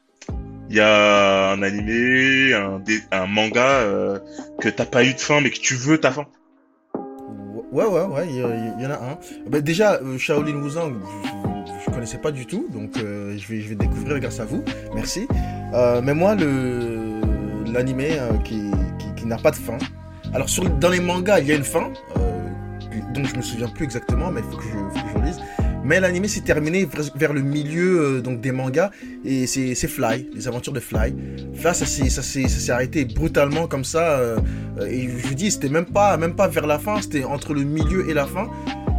Il y a un animé, un, dé- un manga euh, que t'as pas eu de fin mais que tu veux ta fin? Ouais, ouais, ouais, il y, en a un. Bah, déjà, euh, Shaolin Wuzang, je, je connaissais pas du tout, donc euh, je, vais, je vais découvrir grâce à vous. Merci. Euh, mais moi, le l'animé euh, qui, qui, qui n'a pas de fin. Alors, sur, dans les mangas, il y a une fin, euh, dont je me souviens plus exactement, mais il faut que je, faut relise. Mais l'animé s'est terminé vers, le milieu euh, donc des mangas et c'est Fly, les aventures de Fly. Fly, ça s'est arrêté brutalement comme ça. euh, et je vous dis, c'était même pas même pas vers la fin, c'était entre le milieu et la fin.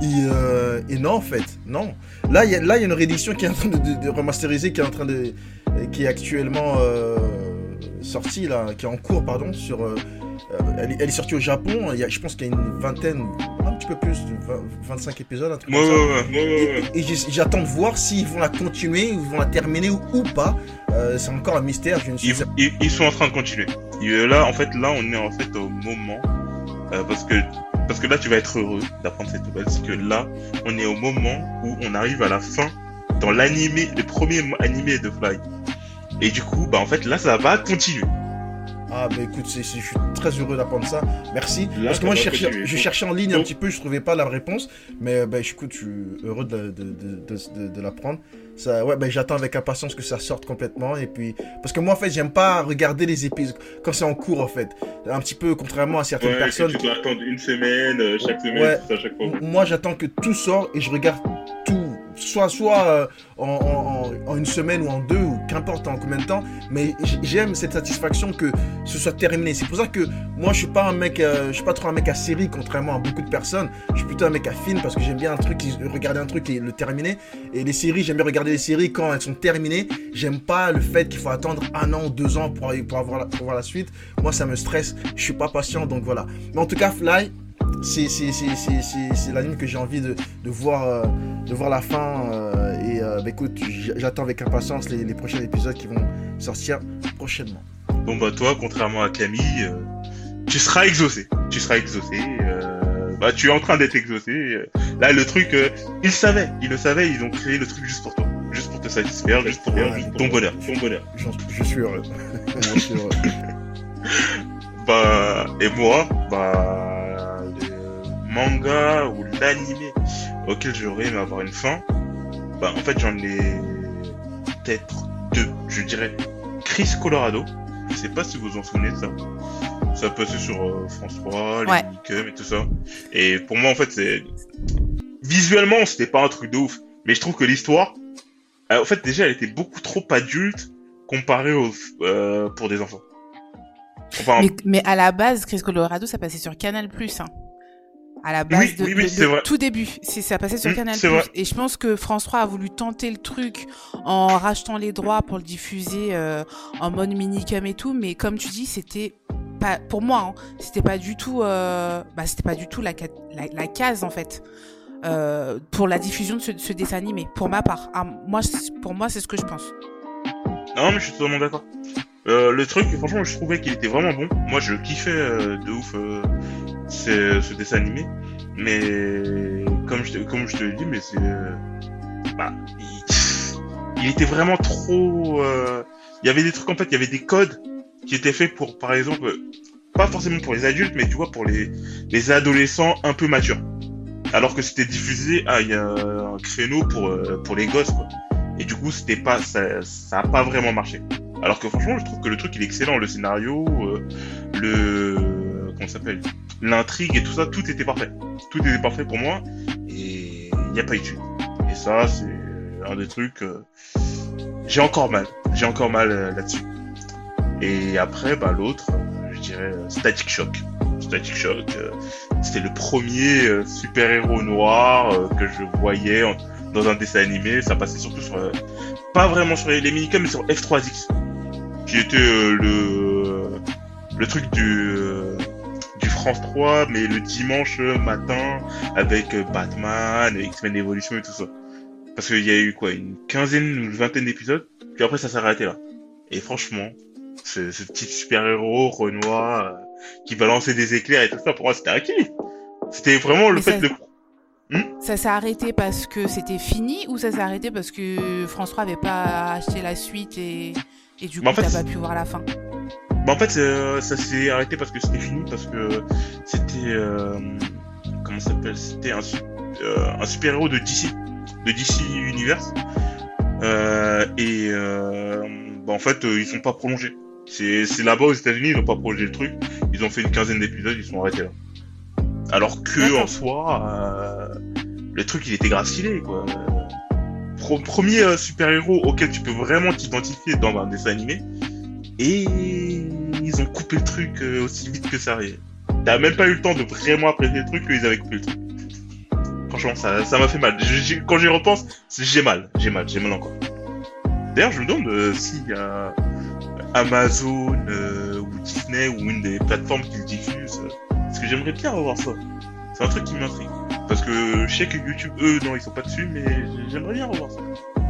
Et, euh, non en fait, non. Là il y a une réédition qui est en train de, de, remasteriser, qui est en train de qui est actuellement sortie là, qui est en cours pardon sur. Euh, euh, elle, est- elle est sortie au Japon. Il y a, je pense qu'il y a une vingtaine, un petit peu plus, de 20 25 épisodes, un truc Ouais, comme ça. Et, j'attends de voir s'ils vont la continuer, ils vont la terminer ou, ou pas. Euh, c'est encore un mystère. Je ne suis Ils, ils, ils sont en train de continuer. Et là, en fait, là, on est en fait au moment euh, parce que parce que là, tu vas être heureux d'apprendre cette nouvelle, c'est que là, on est au moment où on arrive à la fin dans l'animé, le premier animé de Fly. Et du coup, bah en fait, là, ça va continuer. Ah bah écoute, c'est- je suis très heureux d'apprendre ça. Merci. Là, Parce que ça moi je cherchais, je en ligne un petit peu, je trouvais pas la réponse. Mais bah écoute, je suis heureux de, de, de, de, l'apprendre. Ça, ouais, bah j'attends avec impatience que ça sorte complètement. Et puis, parce que moi en fait, j'aime pas regarder les épisodes quand c'est en cours en fait. Un petit peu contrairement à certaines personnes. dois attendre une semaine, euh, chaque semaine, Ouais. à chaque M- Moi, j'attends que tout sort et je regarde. Soit, soit euh, en, une semaine ou en deux, ou qu'importe en combien de temps. Mais j'aime cette satisfaction que ce soit terminé. C'est pour ça que moi, je suis pas un mec, euh, je suis pas trop un mec à série, contrairement à beaucoup de personnes. Je suis plutôt un mec à film parce que j'aime bien un truc, regarder un truc et le terminer. Et les séries, j'aime bien regarder les séries quand elles sont terminées. J'aime pas le fait qu'il faut attendre un an ou deux ans pour, pour, avoir la, pour voir la suite. Moi, ça me stresse. Je suis pas patient, donc voilà. Mais en tout cas, Fly, c'est l'anime que j'ai envie de, de, voir, euh, de voir la fin. euh, et euh, bah, écoute, j'attends avec impatience les, les prochains épisodes qui vont sortir prochainement. Bon bah toi, contrairement à Camille, euh, tu seras exaucé. Tu seras exaucé. euh, bah tu es en train d'être exaucé. Là le truc, euh, ils savaient, ils le savaient, ils ont créé le truc juste pour toi, juste pour te satisfaire, juste pour Ouais, juste ton bonheur, ton bonheur. Je suis heureux. je suis heureux. (laughs) (laughs) Bah et moi, bah le manga ou l'animé auquel j'aurais aimé avoir une fin, bah en fait j'en ai peut-être deux, je dirais. Chris Colorado, je sais pas si vous vous en souvenez de ça. Ça passait sur euh, France 3, les Ouais. Et tout ça. Et pour moi en fait c'est visuellement c'était pas un truc de ouf, mais je trouve que l'histoire, euh, en fait déjà elle était beaucoup trop adulte comparée euh, pour des enfants. Enfin, Mais, mais à la base, Chris Colorado, ça passait sur Canal+. Hein. À la base Oui, de, oui, oui, de- c'est de vrai. tout début, c'est ça passait sur Mm, Canal+. Et je pense que France 3 a voulu tenter le truc en rachetant les droits pour le diffuser euh, en mode minicum et tout, mais comme tu dis, c'était pas pour moi, hein, c'était pas du tout, euh, bah c'était pas du tout la, ca- la, la case en fait. euh, pour la diffusion de ce, de ce dessin animé, pour ma part. Ah, moi, pour moi, c'est ce que je pense. Non, mais je suis totalement d'accord. Euh, le truc, franchement, je trouvais qu'il était vraiment bon. Moi, je kiffais euh, de ouf ce, ce dessin animé. Mais comme je, te- comme je te l'ai dit, mais c'est, euh, bah, il, il était vraiment trop. euh, Il y avait des trucs en fait, il y avait des codes qui étaient faits pour, par exemple, pas forcément pour les adultes, mais tu vois, pour les les adolescents un peu matures. Alors que c'était diffusé à il y a un créneau pour euh, pour les gosses, quoi. Et du coup, c'était pas, ça, ça a pas vraiment marché. Alors que franchement, je trouve que le truc il est excellent, le scénario, euh, le, ça s'appelle, l'intrigue et tout ça, tout était parfait. Tout était parfait pour moi et il n'y a pas eu de suite. Et ça, c'est un des trucs, euh, j'ai encore mal, j'ai encore mal euh, là-dessus. Et après, bah l'autre, euh, je dirais euh, Static Shock. Static Shock, euh, c'était le premier euh, super-héros noir euh, que je voyais dans un dessin animé. Ça passait surtout sur, euh, pas vraiment sur les, les mais sur F3X, qui était euh, le le truc euh, du France 3, mais le dimanche matin avec euh, Batman, X-Men Evolution et tout ça. Parce qu'il y a eu quoi, une quinzaine ou une vingtaine d'épisodes, puis après ça s'est arrêté là. Et franchement, ce, ce petit super-héros Renoir euh, qui balançait des éclairs et tout ça, pour moi c'était un kiff. C'était vraiment le fait ça- de... Ça s'est arrêté parce que c'était fini ou ça s'est arrêté parce que François avait pas acheté la suite et, et du coup Bah, en fait, t'as pas pu voir la fin? Bah, en fait, euh, ça s'est arrêté parce que c'était fini, parce que c'était... euh, comment ça s'appelle C'était un, euh, un super-héros de DC, de DC Universe. Euh, et euh, bah, en fait, ils sont pas prolongés. C'est là-bas aux États-Unis, ils ont pas prolongé le truc. Ils ont fait une quinzaine d'épisodes, ils sont arrêtés là. Alors que en soi, euh, le truc il était grave stylé quoi. Pro- premier super-héros auquel tu peux vraiment t'identifier dans un dessin animé. Et ils ont coupé le truc euh, aussi vite que ça arrive. T'as même pas eu le temps de vraiment apprécier le truc qu'ils avaient coupé le truc. Franchement, ça ça m'a fait mal. Quand j'y repense, j'ai mal, j'ai mal, j'ai mal encore. D'ailleurs, je me demande euh, s'il y a Amazon euh, ou Disney ou une des plateformes qui le diffuse. euh, parce que j'aimerais bien revoir ça. C'est un truc qui m'intrigue. Parce que je sais que YouTube, eux, non, ils sont pas dessus, mais j'aimerais bien revoir ça.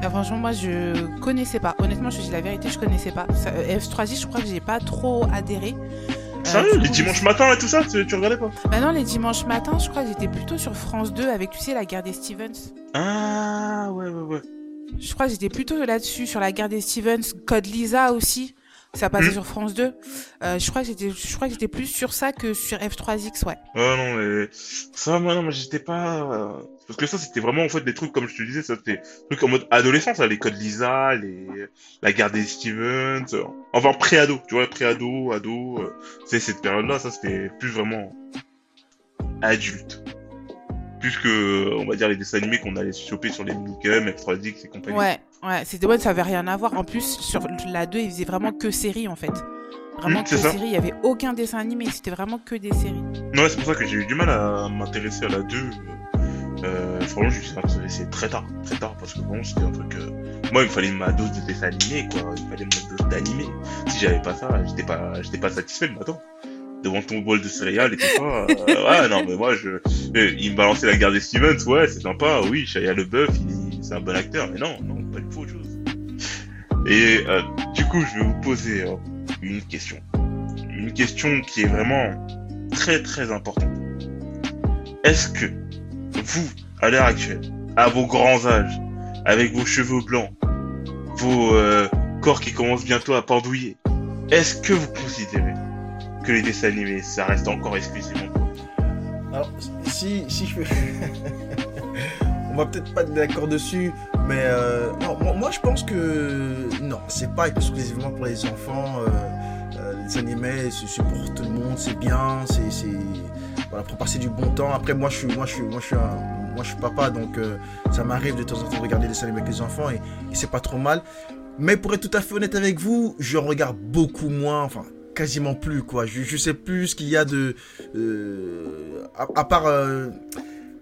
Ah, Franchement, moi je connaissais pas. Honnêtement, je dis la vérité, je connaissais pas. Ça, euh, F3J, je crois que j'ai pas trop adhéré. Euh, Sérieux, les dimanches matins et tout ça, tu, tu regardais pas Maintenant, les dimanches matins, je crois que j'étais plutôt sur France 2 avec, tu sais, la guerre des Stevens. Ah, ouais, ouais, ouais. Je crois que j'étais plutôt là-dessus, sur la guerre des Stevens, Code Lisa aussi. Ça passait Mhm. sur France 2. Euh, je crois que j'étais, je crois que j'étais plus sur ça que sur F3X, ouais. Ouais, non, mais ça, moi, non, mais j'étais pas. Parce que ça, c'était vraiment en fait des trucs, comme je te disais, ça c'était des trucs en mode adolescence, là, les codes Lisa, les la guerre des Stevens, euh, enfin pré-ado, tu vois, pré-ado, ado, euh, c'est cette période-là, ça c'était plus vraiment adulte. Plus que, on va dire, les dessins animés qu'on allait choper sur les minicums, F3X et compagnie. Ouais, ouais, c'était ouais, ça avait rien à voir. En plus, sur la 2, ils faisaient vraiment que séries, en fait. Vraiment Mhm, que séries. Il y avait aucun dessin animé, c'était vraiment que des séries. Ouais, c'est pour ça que j'ai eu du mal à m'intéresser à la 2. Euh, franchement, je me suis intéressé très tard, très tard, parce que bon, c'était un truc. euh, Moi, il me fallait ma dose de dessin animé, quoi. Il fallait ma dose d'animé. Si j'avais pas ça, j'étais pas, j'étais pas satisfait le matin. Devant ton bol de céréales et tout ça. euh, ouais, non, mais moi, je, il me balançait la guerre des Stevens, ouais, c'est sympa. Oui, Shia LeBeouf, il, c'est un bon acteur, mais non, non, pas du tout autre chose. Et du coup, je vais vous poser une question, une question qui est vraiment très très importante. Est-ce que vous, à l'heure actuelle, à vos grands âges, avec vos cheveux blancs, vos euh, corps qui commencent bientôt à pendouiller, est-ce que vous considérez que les dessins animés, ça reste encore exclusivement Alors, si, si je peux. (laughs) On va peut-être pas être d'accord dessus, mais euh, non, moi, moi, je pense que non, c'est pas exclusivement pour les enfants. euh, les animés, c'est pour tout le monde, c'est bien, c'est voilà pour passer du bon temps. Après, moi, je suis, moi, je suis, moi, je suis un, moi, je suis papa, donc euh, ça m'arrive de temps en temps de regarder des animés avec les enfants et, c'est pas trop mal. Mais pour être tout à fait honnête avec vous, je regarde beaucoup moins, enfin quasiment plus quoi. Je, sais plus ce qu'il y a de euh, à, à part euh,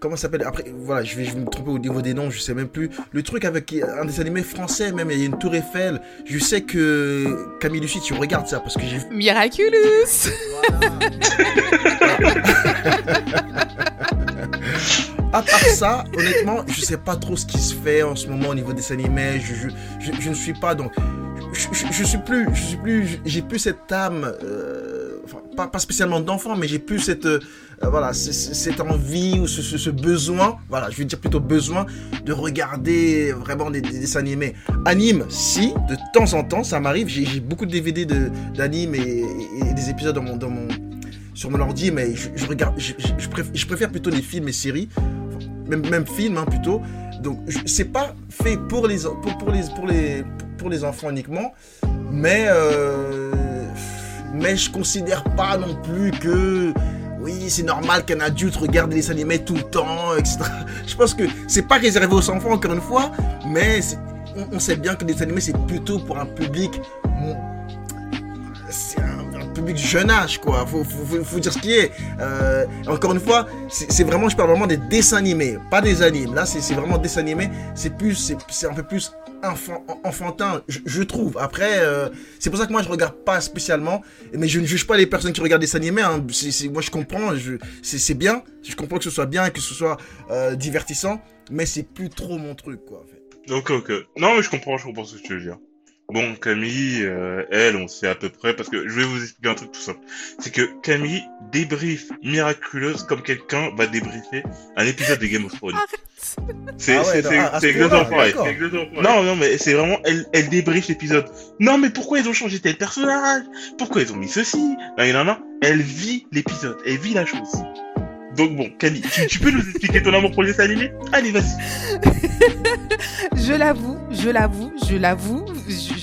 comment ça s'appelle après voilà je vais, je vais me tromper au niveau des noms je sais même plus le truc avec un des animés français même il y a une tour Eiffel je sais que Camille Lucide tu regardes ça parce que j'ai Miraculous À part ça, honnêtement, je sais pas trop ce qui se fait en ce moment au niveau des animés. Je, je, je, je ne suis pas donc. Je, je, je suis plus, je suis plus, j'ai plus cette âme, euh, enfin, pas, pas spécialement d'enfant, mais j'ai plus cette, euh, voilà, cette envie ou ce, besoin, voilà, je vais dire plutôt besoin de regarder vraiment des, des dessins animés. Anime, si, de temps en temps, ça m'arrive. J'ai beaucoup de DVD de- d'anime et, et- et des épisodes dans mon, dans sur mon ordi, mais je, regarde, je, préfère, plutôt les films et séries, même, films hein, plutôt. Donc c'est pas fait pour les enfants uniquement, mais euh, mais je considère pas non plus que oui c'est normal qu'un adulte regarde les animés tout le temps, etc. (laughs) Je pense que c'est pas réservé aux enfants encore une fois, mais on, sait bien que les animés c'est plutôt pour un public public jeune âge, quoi. Faut, faut, dire ce qui est. Euh, encore une fois, c'est vraiment, je parle vraiment des dessins animés, pas des animes. Là, c'est vraiment dessins animés. C'est plus, c'est un peu plus enfant, enfantin, je, trouve. Après, euh, c'est pour ça que moi, je regarde pas spécialement. Mais je ne juge pas les personnes qui regardent des animés. Hein. Moi, je comprends. Je, c'est bien. Je comprends que ce soit bien que ce soit euh, divertissant. Mais c'est plus trop mon truc, quoi. En fait. Donc, ok. Non, mais je comprends, je comprends ce que tu veux dire. Bon, Camille, euh, elle, on sait à peu près, parce que je vais vous expliquer un truc tout simple. C'est que Camille débrief miraculeuse comme quelqu'un va débriefer un épisode de Game of Thrones. C'est Ah ouais, exactement pareil. Non, non, mais c'est vraiment, elle, elle débriefe l'épisode. Non, mais pourquoi ils ont changé tel personnage? Pourquoi ils ont mis ceci? Non, non, non. Elle vit l'épisode, elle vit la chose. Donc bon, Camille, tu, tu peux nous expliquer ton amour pour les animés Allez, vas-y. (laughs) Je l'avoue, je l'avoue, je l'avoue, je,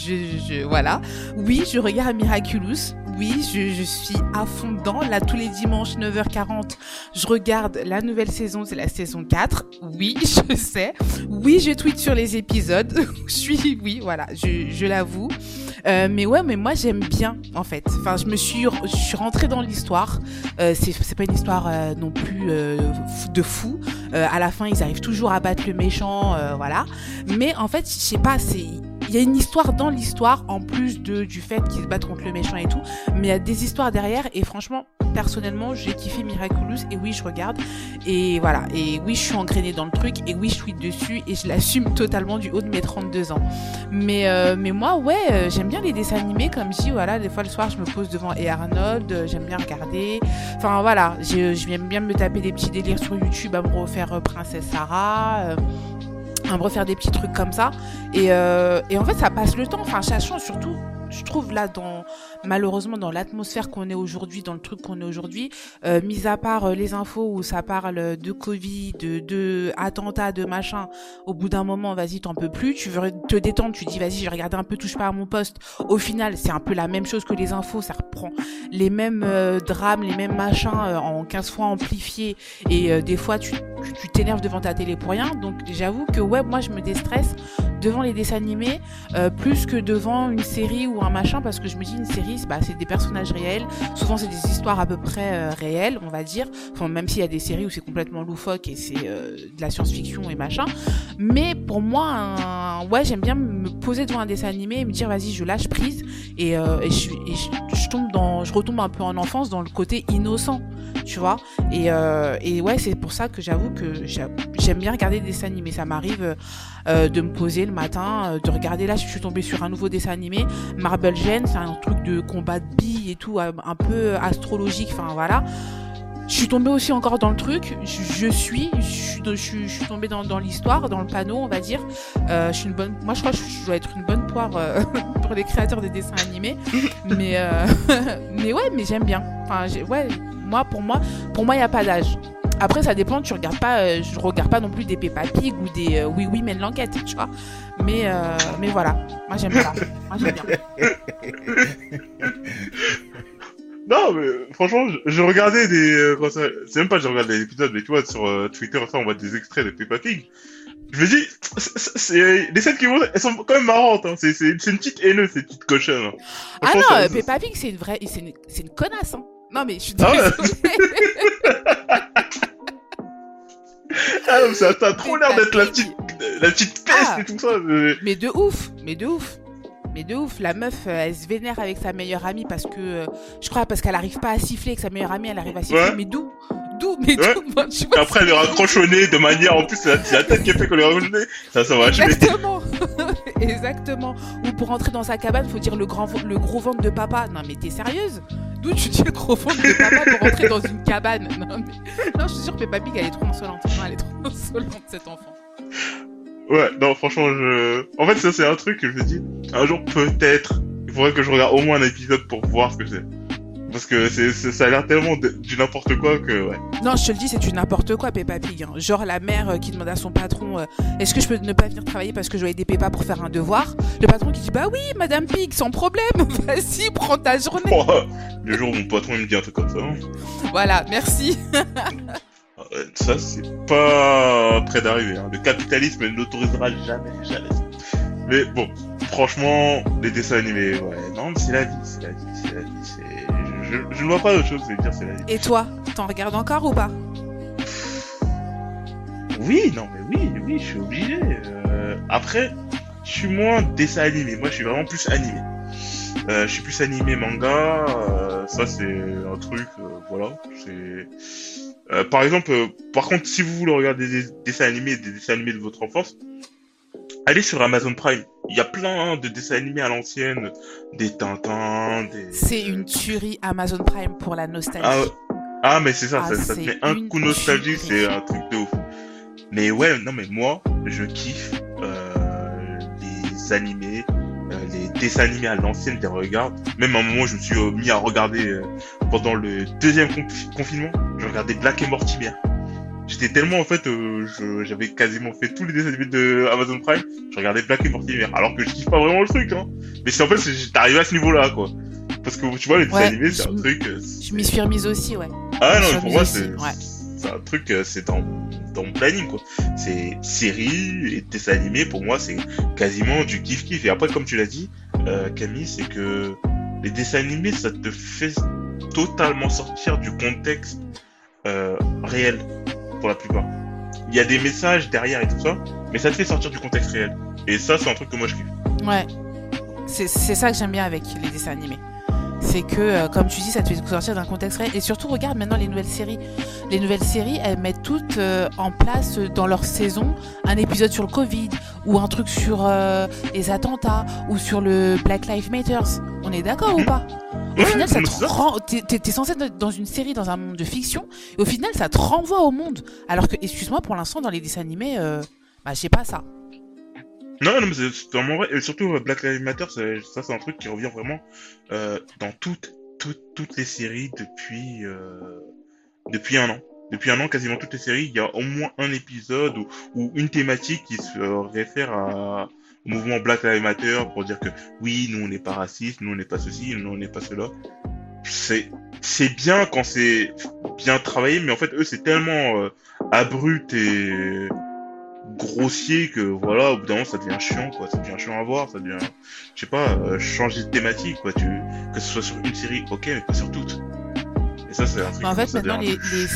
voilà. Oui, je regarde Miraculous. Oui, je, suis à fond dedans. Là, tous les dimanches, 9h40, je regarde la nouvelle saison, c'est la saison 4. Oui, (laughs) je sais. Oui, je tweete sur les épisodes. (laughs) je suis, oui, voilà, je, je l'avoue. Euh, mais ouais, mais moi, j'aime bien, en fait. Enfin, je me suis, je suis rentrée dans l'histoire. Euh, c'est, pas une histoire euh, non plus euh, de fou. À la fin, ils arrivent toujours à battre le méchant, voilà. Mais en fait, je sais pas, c'est il y a une histoire dans l'histoire en plus de du fait qu'ils se battent contre le méchant et tout, mais il y a des histoires derrière et franchement, personnellement, j'ai kiffé Miraculous et oui, je regarde et voilà et oui, je suis engrainée dans le truc et oui, je tweete dessus et je l'assume totalement du haut de mes 32 ans. Mais euh, mais moi, ouais, euh, j'aime bien les dessins animés comme si voilà, des fois le soir, je me pose devant et Arnold, euh, j'aime bien regarder. Enfin voilà, j'aime bien me taper des petits délires sur YouTube à me refaire Princesse Sarah. Me refaire des petits trucs comme ça. Et, euh, et en fait, ça passe le temps. Enfin, ça change surtout. Je trouve là, dans malheureusement dans l'atmosphère qu'on est aujourd'hui, dans le truc qu'on est aujourd'hui, euh, mis à part euh, les infos où ça parle de Covid, de, de attentats, de machin, au bout d'un moment, vas-y, t'en peux plus. Tu veux te détendre, tu dis, vas-y, je vais regarder un peu, touche pas à mon poste. Au final, c'est un peu la même chose que les infos. Ça reprend les mêmes euh, drames, les mêmes machins en 15 fois amplifiés. Et des fois, tu t'énerves devant ta télé pour rien. Donc j'avoue que ouais, moi je me déstresse devant les dessins animés euh, plus que devant une série ou un machin parce que je me dis une série c'est bah, des personnages réels. Souvent c'est des histoires à peu près euh, réelles, on va dire. Enfin même s'il y a des séries où c'est complètement loufoque et c'est euh, de la science-fiction et machin. Mais pour moi, un... ouais j'aime bien me poser devant un dessin animé et me dire vas-y je lâche prise et, euh, et, je, et je, tombe dans, je retombe un peu en enfance dans le côté innocent, tu vois. Et, euh, et ouais, c'est pour ça que j'avoue que j'a- j'aime bien regarder des dessins animés. Ça m'arrive de me poser matin, euh, de regarder. Là, je suis tombée sur un nouveau dessin animé, Marble Gen. C'est un truc de combat de billes et tout, euh, un peu astrologique. Enfin voilà. Je suis tombée aussi encore dans le truc. Je, suis, je suis, tombée dans, l'histoire, dans le panneau, on va dire. Euh, je suis une bonne. Moi, je crois que je dois être une bonne poire (laughs) pour les créateurs des dessins animés. Mais (laughs) mais ouais, mais j'aime bien. Enfin, ouais, moi pour moi, pour moi, il y a pas d'âge. Après, ça dépend. Tu regardes pas. euh, je regarde pas non plus des Peppa Pig ou des euh, Oui Oui mène l'enquête, tu vois. Mais euh, mais voilà. Moi j'aime. Moi j'aime bien. (laughs) Non, mais franchement, je, je regardais des. comment ça- C'est même pas que je regardais des épisodes, mais tu vois, sur euh, Twitter, ça, on voit des extraits de Peppa Pig. Je me dis, c'est- c'est- c'est- les scènes qui vont, elles sont quand même marrantes. Hein. C'est c'est- c'est une petite haineuse, cette petite cochonne. hein. Ah Franchement, non, ça- ça- Peppa Pig c'est une vraie, c'est une, c'est une connasse. Hein. Non mais je suis Ah désolée. Ah non, ça, a trop l'air d'être la petite, la petite peste Ah. et tout ça. mais- Mais de ouf, mais de ouf. Mais de ouf, la meuf, euh, elle se vénère avec sa meilleure amie parce que, euh, je crois, parce qu'elle arrive pas à siffler, que sa meilleure amie, elle arrive à siffler. Ouais. Mais d'où? D'où? Mais Ouais. d'où? (laughs) Moi, tu vois, Après, elle est raccrochonnée de manière, en plus, c'est la, c'est la tête qui fait qu'on est raccrochonnée. Ça, ça va. Exactement, (laughs) exactement. Ou pour entrer dans sa cabane, faut dire le grand, le gros ventre de papa. Non mais t'es sérieuse? D'où tu dis le gros ventre de papa pour entrer dans une cabane? Non mais, non, je suis sûre que Peppa Pig elle est trop insolente. Non, elle est trop insolente cette enfant. Ouais, non, franchement, je. En fait, ça, c'est un truc que je me dis, un jour, peut-être, il faudrait que je regarde au moins un épisode pour voir ce que c'est. Parce que c'est, c'est- ça a l'air tellement de- du n'importe quoi que, ouais. Non, je te le dis, c'est du n'importe quoi Peppa Pig. hein. Genre la mère euh, qui demande à son patron, euh, est-ce que je peux ne pas venir travailler parce que je dois aider Peppa pour faire un devoir? Le patron qui dit, bah oui, Madame Pig, sans problème. (laughs) Vas-y, prends ta journée. Oh, (laughs) le jour où mon patron il me dit un truc comme ça, hein. Voilà, merci. (laughs) Ça, c'est pas près d'arriver. Hein. Le capitalisme n'autorisera jamais, jamais. Mais bon, franchement, les dessins animés, ouais, non, mais c'est la vie, c'est la vie, c'est la vie. Je, je ne vois pas d'autre chose, c'est dire c'est la vie. Et toi, t'en regardes encore ou pas? Oui, non, mais oui, oui, je suis obligé. Euh, après, je suis moins dessin animé. Moi, je suis vraiment plus animé. Euh, je suis plus animé manga. euh, ça, c'est un truc, voilà. C'est. Euh, par exemple, euh, par contre, si vous voulez regarder des dessins animés, des dessins animés de votre enfance, allez sur Amazon Prime. Il y a plein de dessins animés à l'ancienne, des Tintins, des. C'est une tuerie Amazon Prime pour la nostalgie. Ah, ah mais c'est ça, Ah, ça, ça te met un coup nostalgie, c'est un truc de ouf. Mais ouais, non mais moi, je kiffe euh, les animés, dessins animés à l'ancienne, des regards. Même à un moment, je me suis euh, mis à regarder euh, pendant le deuxième confi- confinement, je regardais Black et Mortimer. J'étais tellement en fait, euh, j'avais quasiment fait tous les dessins animés de Amazon Prime, je regardais Black et Mortimer. Alors que je kiffe pas vraiment le truc, hein. Mais c'est en fait, j'étais arrivé à ce niveau-là, quoi. Parce que tu vois, les dessins Ouais, animés, c'est un truc. euh, Je m'y suis remise aussi, ouais. ah non, mais pour moi, c'est ouais. c'est un truc, euh, c'est dans, dans mon planning, quoi. C'est série et dessins animés, pour moi, c'est quasiment du kiff-kiff. Et après, comme tu l'as dit, euh, Camille, c'est que les dessins animés, ça te fait totalement sortir du contexte euh, réel, pour la plupart. Il y a des messages derrière et tout ça, mais ça te fait sortir du contexte réel. Et ça, c'est un truc que moi, je kiffe. Ouais. C'est c'est ça que j'aime bien avec les dessins animés. C'est que, euh, comme tu dis, ça te fait sortir d'un contexte réel. Et surtout, regarde maintenant les nouvelles séries. Les nouvelles séries, elles mettent toutes euh, en place euh, dans leur saison un épisode sur le Covid, ou un truc sur les attentats, ou sur le Black Lives Matter. On est d'accord ou pas? Au final, ça te rend. T'es censé être dans une série, dans un monde de fiction, et au final, ça te renvoie au monde. Alors que, excuse-moi, pour l'instant, dans les dessins animés, bah, j'ai pas ça. Non, non, mais c'est vraiment vrai. Et surtout, Black Lives Matter, ça, c'est un truc qui revient vraiment euh, dans toutes, toutes, toutes les séries depuis, euh, depuis un an. Depuis un an, quasiment toutes les séries, il y a au moins un épisode ou, une thématique qui se réfère à, au mouvement Black Lives Matter pour dire que oui, nous, on n'est pas racistes, nous, on n'est pas ceci, nous, on n'est pas cela. C'est, c'est bien quand c'est bien travaillé, mais en fait, eux, c'est tellement euh, abrupt et grossier que voilà au bout d'un moment ça devient chiant quoi ça devient chiant à voir ça devient je sais pas euh, changer de thématique quoi tu que ce soit sur une série ok mais pas sur toutes et ça c'est un truc Mais en fait, maintenant, les, les,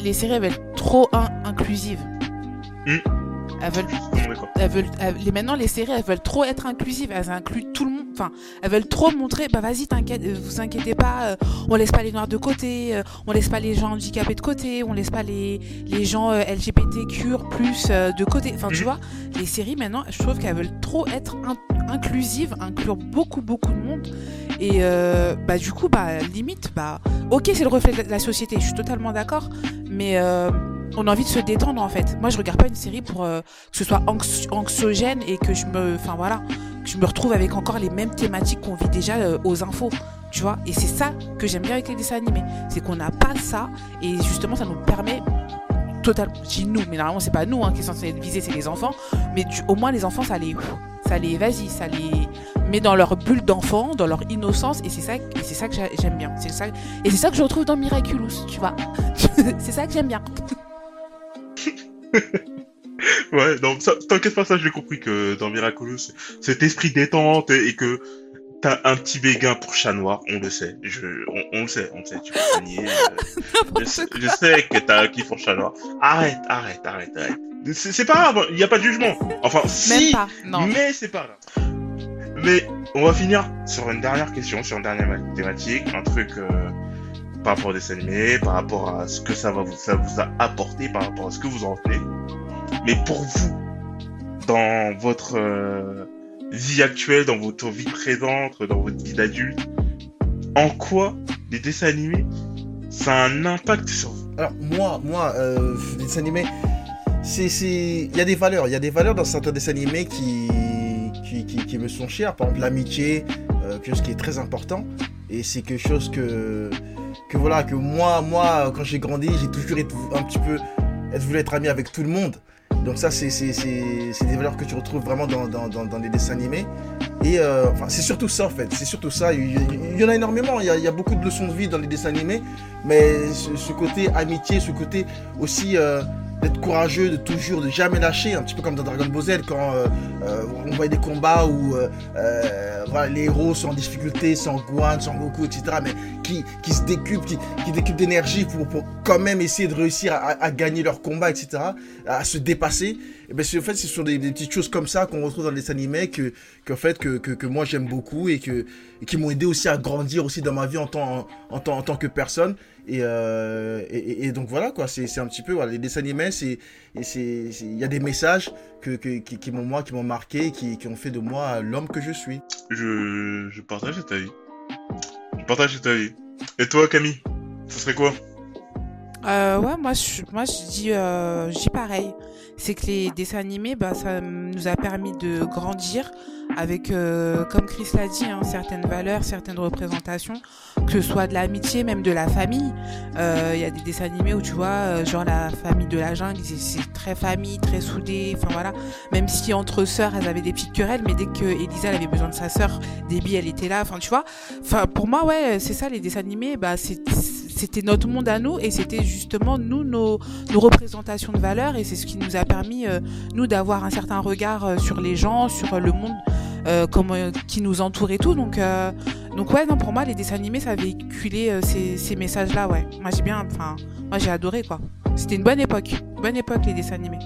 les séries, elles être trop in- inclusives. Hmm. Elles veulent, Non, d'accord. elles veulent, elles- les, maintenant, les séries, elles veulent trop être inclusives. Elles incluent tout le monde. Enfin, elles veulent trop montrer, bah vas-y, t'inquiète, euh, vous inquiétez pas, euh, on laisse pas les noirs de côté, euh, on laisse pas les gens handicapés de côté, on laisse pas les, les gens euh, LGBTQ plus de côté. Enfin, tu Mhm. vois, les séries, maintenant, je trouve qu'elles veulent trop être in- inclusives, inclure beaucoup, beaucoup de monde. Et euh, bah du coup, bah limite, bah ok, c'est le reflet de la société, je suis totalement d'accord, mais euh, on a envie de se détendre en fait. Moi, je regarde pas une série pour euh, que ce soit anx- anxiogène et que je me, enfin voilà, que je me retrouve avec encore les mêmes thématiques qu'on vit déjà euh, aux infos, tu vois. Et c'est ça que j'aime bien avec les dessins animés, c'est qu'on n'a pas ça et justement, ça nous permet total, je nous, mais normalement c'est pas nous hein, qui est censé être visé, c'est les enfants, mais au moins les enfants, ça les, ça les, vas-y, ça les met dans leur bulle d'enfant, dans leur innocence, et c'est ça, c'est ça que j'a- j'aime bien. C'est ça, et c'est ça que je retrouve dans Miraculous, tu vois. (laughs) c'est ça que j'aime bien. (laughs) ouais non ça t'inquiète pas ça je l'ai compris que dans Miraculous cet esprit détente et, que t'as un petit béguin pour chat noir on le sait. Je on, on le sait on le sait tu peux pas nier euh, (laughs) je, sais- je sais que t'as un kiff pour chat noir. Arrête arrête arrête arrête. C'est pas grave il y a pas de jugement. Enfin si pas, non. Mais c'est pas grave. Mais on va finir sur une dernière question, sur une dernière ma- thématique, un truc euh, par rapport aux dessins animés, par rapport à ce que ça vous, a apporté, par rapport à ce que vous en retenez. Mais pour vous, dans votre euh, vie actuelle, dans votre vie présente, dans votre vie d'adulte, en quoi les dessins animés, ça a un impact sur vous? Alors moi, moi, euh, les dessins animés, c'est, il y a des valeurs, il y a des valeurs dans certains dessins animés qui, qui, qui, qui me sont chères. Par exemple, l'amitié, euh, quelque chose qui est très important, et c'est quelque chose que, que voilà, que moi, moi, quand j'ai grandi, j'ai toujours été un petit peu, être voulu être ami avec tout le monde. Donc ça, c'est, des valeurs que tu retrouves vraiment dans, dans, dans, les dessins animés. Et euh, enfin, c'est surtout ça en fait, c'est surtout ça. Il y, en a énormément, il y a, beaucoup de leçons de vie dans les dessins animés, mais ce, ce côté amitié, ce côté aussi euh, d'être courageux, de toujours, de jamais lâcher, un petit peu comme dans Dragon Ball Z quand euh, euh, on voit des combats où euh, les héros sont en difficulté, sans Gohan, sans Goku, etc. Mais qui, qui se décuplent, qui, qui décuplent d'énergie pour, pour quand même essayer de réussir à gagner leur combat, etc. À se dépasser. Et ben, c'est- en fait, ce sont des, des petites choses comme ça qu'on retrouve dans les animés que, qu'en fait, que, que, que moi j'aime beaucoup et, que, et qui m'ont aidé aussi à grandir aussi dans ma vie en tant, en, tant, en tant que personne. Et, euh, et, donc voilà quoi, c'est c'est un petit peu voilà, les dessins animés, il y a des messages que, que qui, qui m'ont moi qui m'ont marqué, qui, qui ont fait de moi l'homme que je suis. Je, je partage ta vie. Je partage ta vie. Et toi, Camille Ce serait quoi? Euh, ouais, moi je, moi je dis, euh, je dis pareil. C'est que les dessins animés, bah, ça nous a permis de grandir avec, euh, comme Chris l'a dit, hein, certaines valeurs, certaines représentations, que ce soit de l'amitié, même de la famille. Euh, Il y a des dessins animés où tu vois, euh, genre la famille de la jungle, c'est- très famille, très soudé. Enfin voilà. Même si entre sœurs, elles avaient des petites querelles, mais dès que Elisa elle avait besoin de sa sœur, Debbie elle était là. Enfin tu vois. Enfin pour moi ouais, c'est ça les dessins animés. Bah c'est c'était notre monde à nous et c'était justement nous nos, représentations de valeurs et c'est ce qui nous a permis euh, nous d'avoir un certain regard euh, sur les gens, sur le monde euh, euh, qui nous entoure et tout. Donc donc ouais non pour moi les dessins animés ça véhiculait ces, ces messages là ouais. Moi j'ai bien moi j'ai adoré quoi. C'était une bonne époque, bonne époque les dessins animés.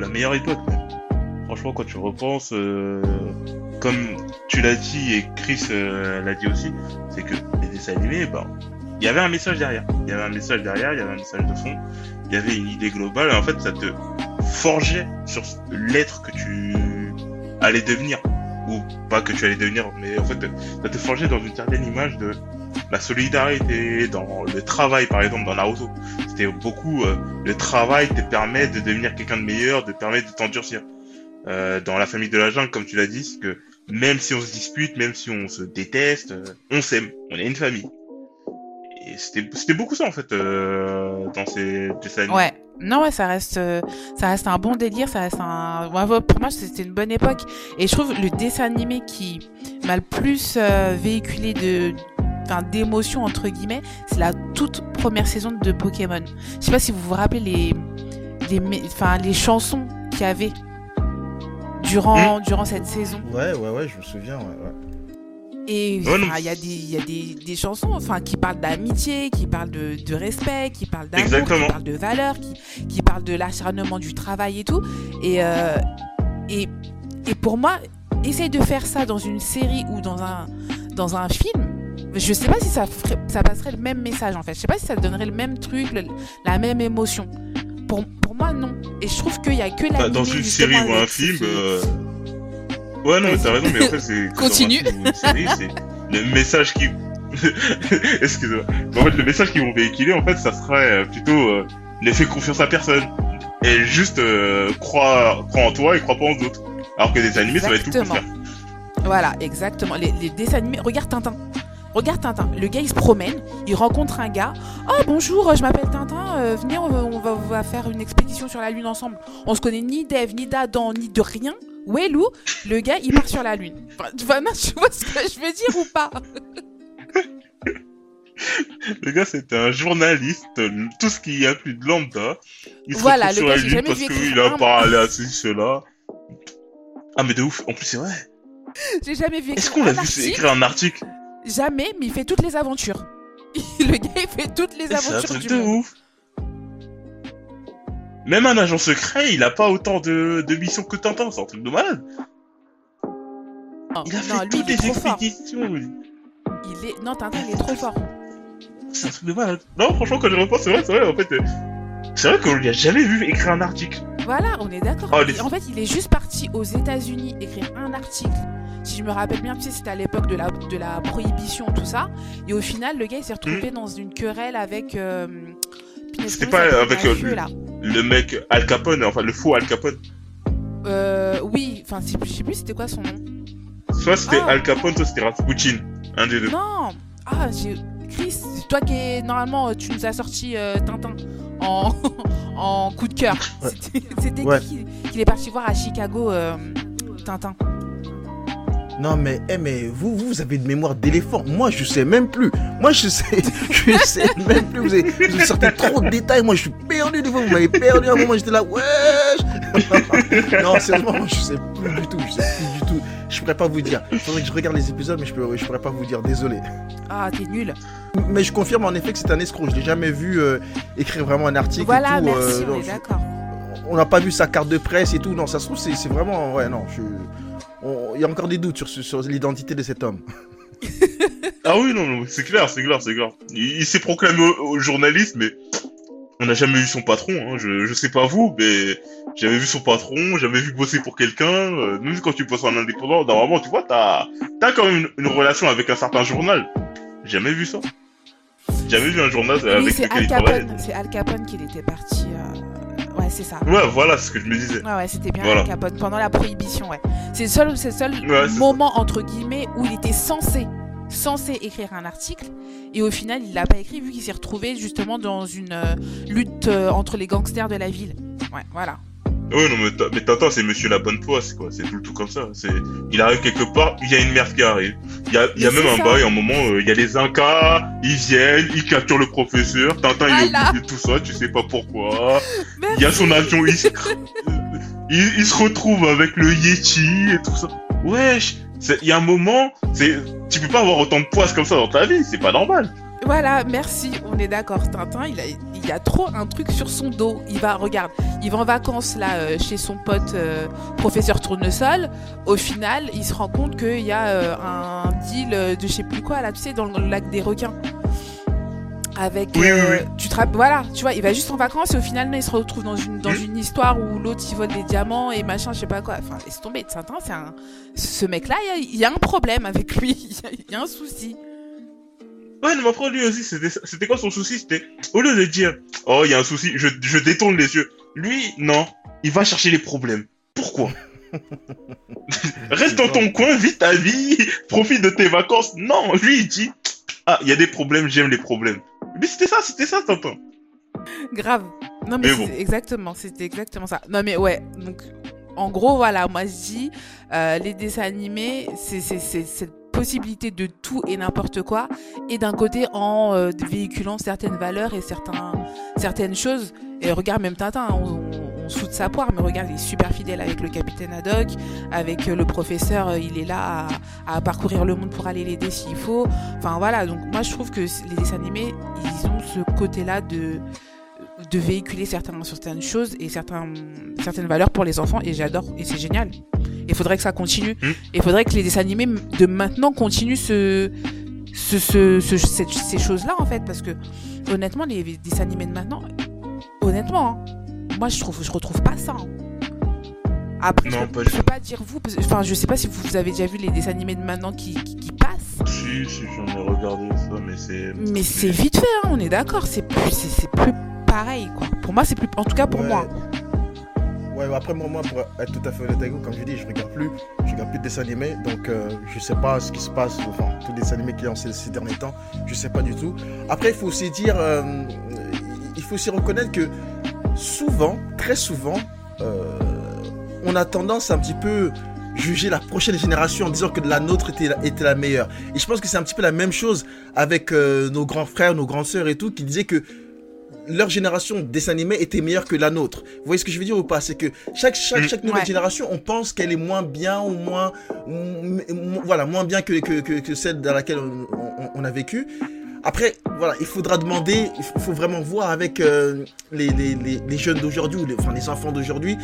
La meilleure époque. Franchement, quand tu repenses, comme tu l'as dit et Chris l'a dit aussi, c'est que dessins animés, bah, il y avait un message derrière. Il y avait un message derrière, il y avait un message de fond, il y avait une idée globale, et en fait, ça te forgeait sur l'être que tu allais devenir. Ou pas que tu allais devenir, mais en fait, ça te forgeait dans une certaine image de la solidarité, dans le travail, par exemple, dans Naruto. C'était beaucoup, euh, le travail te permet de devenir quelqu'un de meilleur, de permettre de t'endurcir. Euh, dans la famille de la jungle, comme tu l'as dit, c'est que même si on se dispute, même si on se déteste, euh, on s'aime, on est une famille. Et c'était beaucoup ça en fait euh, dans ces dessins animés. Ouais. Non ouais ça reste euh, ça reste un bon délire, ça reste un pour moi c'était une bonne époque et je trouve le dessin animé qui m'a le plus véhiculé de enfin d'émotions entre guillemets, c'est la toute première saison de Pokémon. Je sais pas si vous vous rappelez les les enfin les chansons qu'il y avait durant durant cette saison. Ouais, ouais, ouais, je me souviens, ouais, ouais. Et Ouais, non. enfin, il y a, des, il y a des, des chansons enfin, qui parlent d'amitié, qui parlent de, de respect, qui parlent d'amour, qui parlent de valeurs, qui, qui parlent de l'acharnement du travail et tout. Et, euh, et, et pour moi, essaye de faire ça dans une série ou dans un, dans un film. Je sais pas si ça, ferait- ça passerait le même message en fait. Je sais pas si ça donnerait le même truc, le- la même émotion. Pour, pour moi, non. Et je trouve qu'il y a que la Bah, dans une série ou un film. euh, Ouais, non, mais t'as raison, mais en fait, c'est. Continue. série, c'est le message qui. (laughs) Excuse-moi. En fait, le message qu'ils vont véhiculer, en fait, ça serait euh, plutôt euh, ne fais confiance à personne. Et juste euh, crois, crois en toi et crois pas en autres. Alors que des animés, ça va être tout le contraire. Voilà, exactement. Les, les dessins animés. Regarde Tintin. Regarde Tintin. Le gars, il se promène, il rencontre un gars. Oh, bonjour, je m'appelle Tintin. euh, venez, on va, on va- on va faire une expédition sur la Lune ensemble. On se connaît ni d'Ève, ni d'Adam, ni de rien. Est Lou Le gars, il part sur la Lune. Enfin, tu vois, tu vois ce que je veux dire ou pas? (laughs) Le gars, c'était un journaliste, tout ce qui a plus de lambda. Il se Voilà, le sur gars, la lune parce qu'il a parlé à ceci, cela. Ah, mais de ouf. En plus, c'est vrai. J'ai jamais vu Est-ce qu'on l'a vu écrire un article? Jamais, mais il fait toutes les aventures. (laughs) le gars, il fait toutes les C'est un aventures truc du de monde. ouf. Même un agent secret, il a pas autant de, de missions que Tintin, c'est un truc de malade. Il a non, fait lui, toutes il les expéditions. lui. Il est... Non, Tintin, il est trop fort. C'est un truc de malade. Non, franchement, quand je repense, c'est vrai, c'est vrai, en fait. euh, C'est vrai qu'on lui a jamais vu écrire un article. Voilà, on est d'accord. Oh, les- En fait, il est juste parti aux États-Unis écrire un article. Si je me rappelle bien, tu sais, c'était à l'époque de la, de la prohibition, tout ça. Et au final, le gars, il s'est retrouvé dans une querelle avec. euh, C'était pas avec, le euh, mafieux, là. Le mec Al Capone, enfin le faux Al Capone. Euh, oui, enfin, je sais plus- c'était quoi son nom. Soit c'était Ah. Al Capone, soit c'était Rasputin. Un des deux. Non Ah, j'ai. Chris, c'est toi qui est. Normalement, tu nous as sorti euh, Tintin en... (laughs) en coup de cœur. Ouais. C'était Ouais. qui- qu'il est parti voir à Chicago, euh, Tintin? Non mais, eh, mais vous, vous avez une mémoire d'éléphant. Moi, je sais même plus. Moi, je sais, (laughs) je sais même plus. Vous, avez, vous sortez trop de détails. Moi, je suis perdu de vous. Vous m'avez perdu à un moment. J'étais là, wesh. (laughs) non, sérieusement, moi, je sais plus du tout. Je sais plus du tout. Je pourrais pas vous dire. Il faudrait que je regarde les épisodes, mais je, peux, je pourrais pas vous dire. Désolé. Ah, t'es nul. Mais je confirme en effet que c'est un escroc. Je l'ai jamais vu euh, écrire vraiment un article. Voilà, et tout, merci, euh, on est d'accord. on n'a pas vu sa carte de presse et tout. Non, ça se trouve, c'est c'est vraiment. Ouais, non, je. Il y a encore des doutes sur, sur l'identité de cet homme. Ah oui, non, non, c'est clair, c'est clair, c'est clair. Il, il s'est proclamé au, au journaliste, mais on n'a jamais vu son patron. Hein. Je, je sais pas vous, mais j'avais vu son patron, j'avais vu bosser pour quelqu'un. Euh, même quand tu bosses en indépendant, normalement, tu vois, t'as as quand même une, une relation avec un certain journal. Jamais vu ça. Jamais vu un journal Oui, avec c'est lequel Al il. Capone. C'est Al Capone qu'il était parti. euh, Ouais, c'est ça. Ouais, voilà ce que je me disais. Ouais, ouais, c'était bien Voilà. Al Capone pendant la prohibition, ouais. C'est le seul, c'est le seul Ouais, moment, entre guillemets, où il était censé, censé écrire un article. Et au final, il l'a pas écrit vu qu'il s'est retrouvé justement dans une euh, lutte euh, entre les gangsters de la ville. Ouais, voilà. Ouais, non, mais, mais Tintin, c'est monsieur la bonne poisse, quoi. C'est tout le tout comme ça. C'est, il arrive quelque part, il y a une merde qui arrive. Il y a, il y a même un bail, un moment, euh, il y a les Incas, ils viennent, ils capturent le professeur. Tintin, il est au bout de tout ça, tu sais pas pourquoi. (laughs) Il y a son avion, il se, il, il se retrouve avec le Yeti et tout ça. Wesh, il y a un moment, c'est, tu peux pas avoir autant de poisse comme ça dans ta vie, c'est pas normal. Voilà, merci, on est d'accord. Tintin, il a, il a trop un truc sur son dos. Il va, regarde, il va en vacances là euh, chez son pote euh, professeur Tournesol. Au final, il se rend compte qu'il y a euh, un deal de je sais plus quoi là, tu sais, dans le lac des requins. Avec, Oui, oui, oui. tu te voilà, tu vois, il va juste en vacances et au final, il se retrouve dans une dans Mhm. une histoire où l'autre il vole des diamants et machin, je sais pas quoi. Enfin, laisse tomber. Tintin, c'est un, ce mec-là, il y y, a un problème avec lui, (laughs) il y a- il y a un souci. Ouais, mais après lui aussi, c'était c'était quoi son souci? C'était au lieu de dire oh il y a un souci, je, je détourne les yeux. Lui, non, il va chercher les problèmes. Pourquoi? (laughs) Reste dans ton coin, vis ta vie, profite de tes vacances. Non, lui il dit ah il y a des problèmes, j'aime les problèmes. Mais c'était ça, c'était ça, Tintin. Grave. Non mais Mais bon. exactement, c'était exactement ça. Non mais ouais, donc en gros voilà, moi je dis euh, les dessins animés, c'est c'est c'est cette possibilité de tout et n'importe quoi et d'un côté en euh, véhiculant certaines valeurs et certains certaines choses et regarde même Tintin, on, on, on se fout de sa poire mais regarde, il est super fidèle avec le capitaine Haddock, avec euh, le professeur, euh, il est là à, à parcourir le monde pour aller l'aider s'il faut. Enfin voilà, donc moi je trouve que les dessins animés, ils ont ce côté-là de de véhiculer certaines, certaines choses et certains, certaines valeurs pour les enfants et j'adore et c'est génial. Il faudrait que ça continue. Mm. Et il faudrait que les dessins animés de maintenant continuent ce, ce, ce, ces choses-là en fait parce que honnêtement les dessins animés de maintenant, honnêtement, hein, moi je trouve je retrouve pas ça. hein. Après, Non, je, pas peux- du je peux pas dire vous, parce- enfin je sais pas si vous avez déjà vu les dessins animés de maintenant qui, qui, qui passent. Si, si, j'en ai regardé ça, mais c'est. Mais c'est vite fait, hein, on est d'accord. C'est plus, c'est, c'est plus pareil, quoi. Pour moi, c'est plus, en tout cas pour Ouais. moi. Ouais, après, moi, moi, pour être tout à fait honnête avec vous, comme je dis, je regarde plus, je regarde plus de dessins animés, donc euh, je sais pas ce qui se passe, enfin, tous les dessins animés qu'il y a en ces, ces derniers temps, je sais pas du tout. Après, il faut aussi dire, euh, il faut aussi reconnaître que souvent, très souvent, euh, on a tendance à un petit peu juger la prochaine génération en disant que la nôtre était la, était la meilleure. Et je pense que c'est un petit peu la même chose avec euh, nos grands frères, nos grandes sœurs et tout, qui disaient que leur génération de dessins animés était meilleure que la nôtre. Vous voyez ce que je veux dire ou pas? C'est que chaque, chaque, Mm. chaque nouvelle Ouais. génération, on pense qu'elle est moins bien ou moins, voilà, moins bien que, que, que, que celle dans laquelle on, on- on a vécu. Après, voilà, il faudra demander, il faut- vraiment voir avec euh, les, les, les, les jeunes d'aujourd'hui, ou les, enfin les enfants d'aujourd'hui,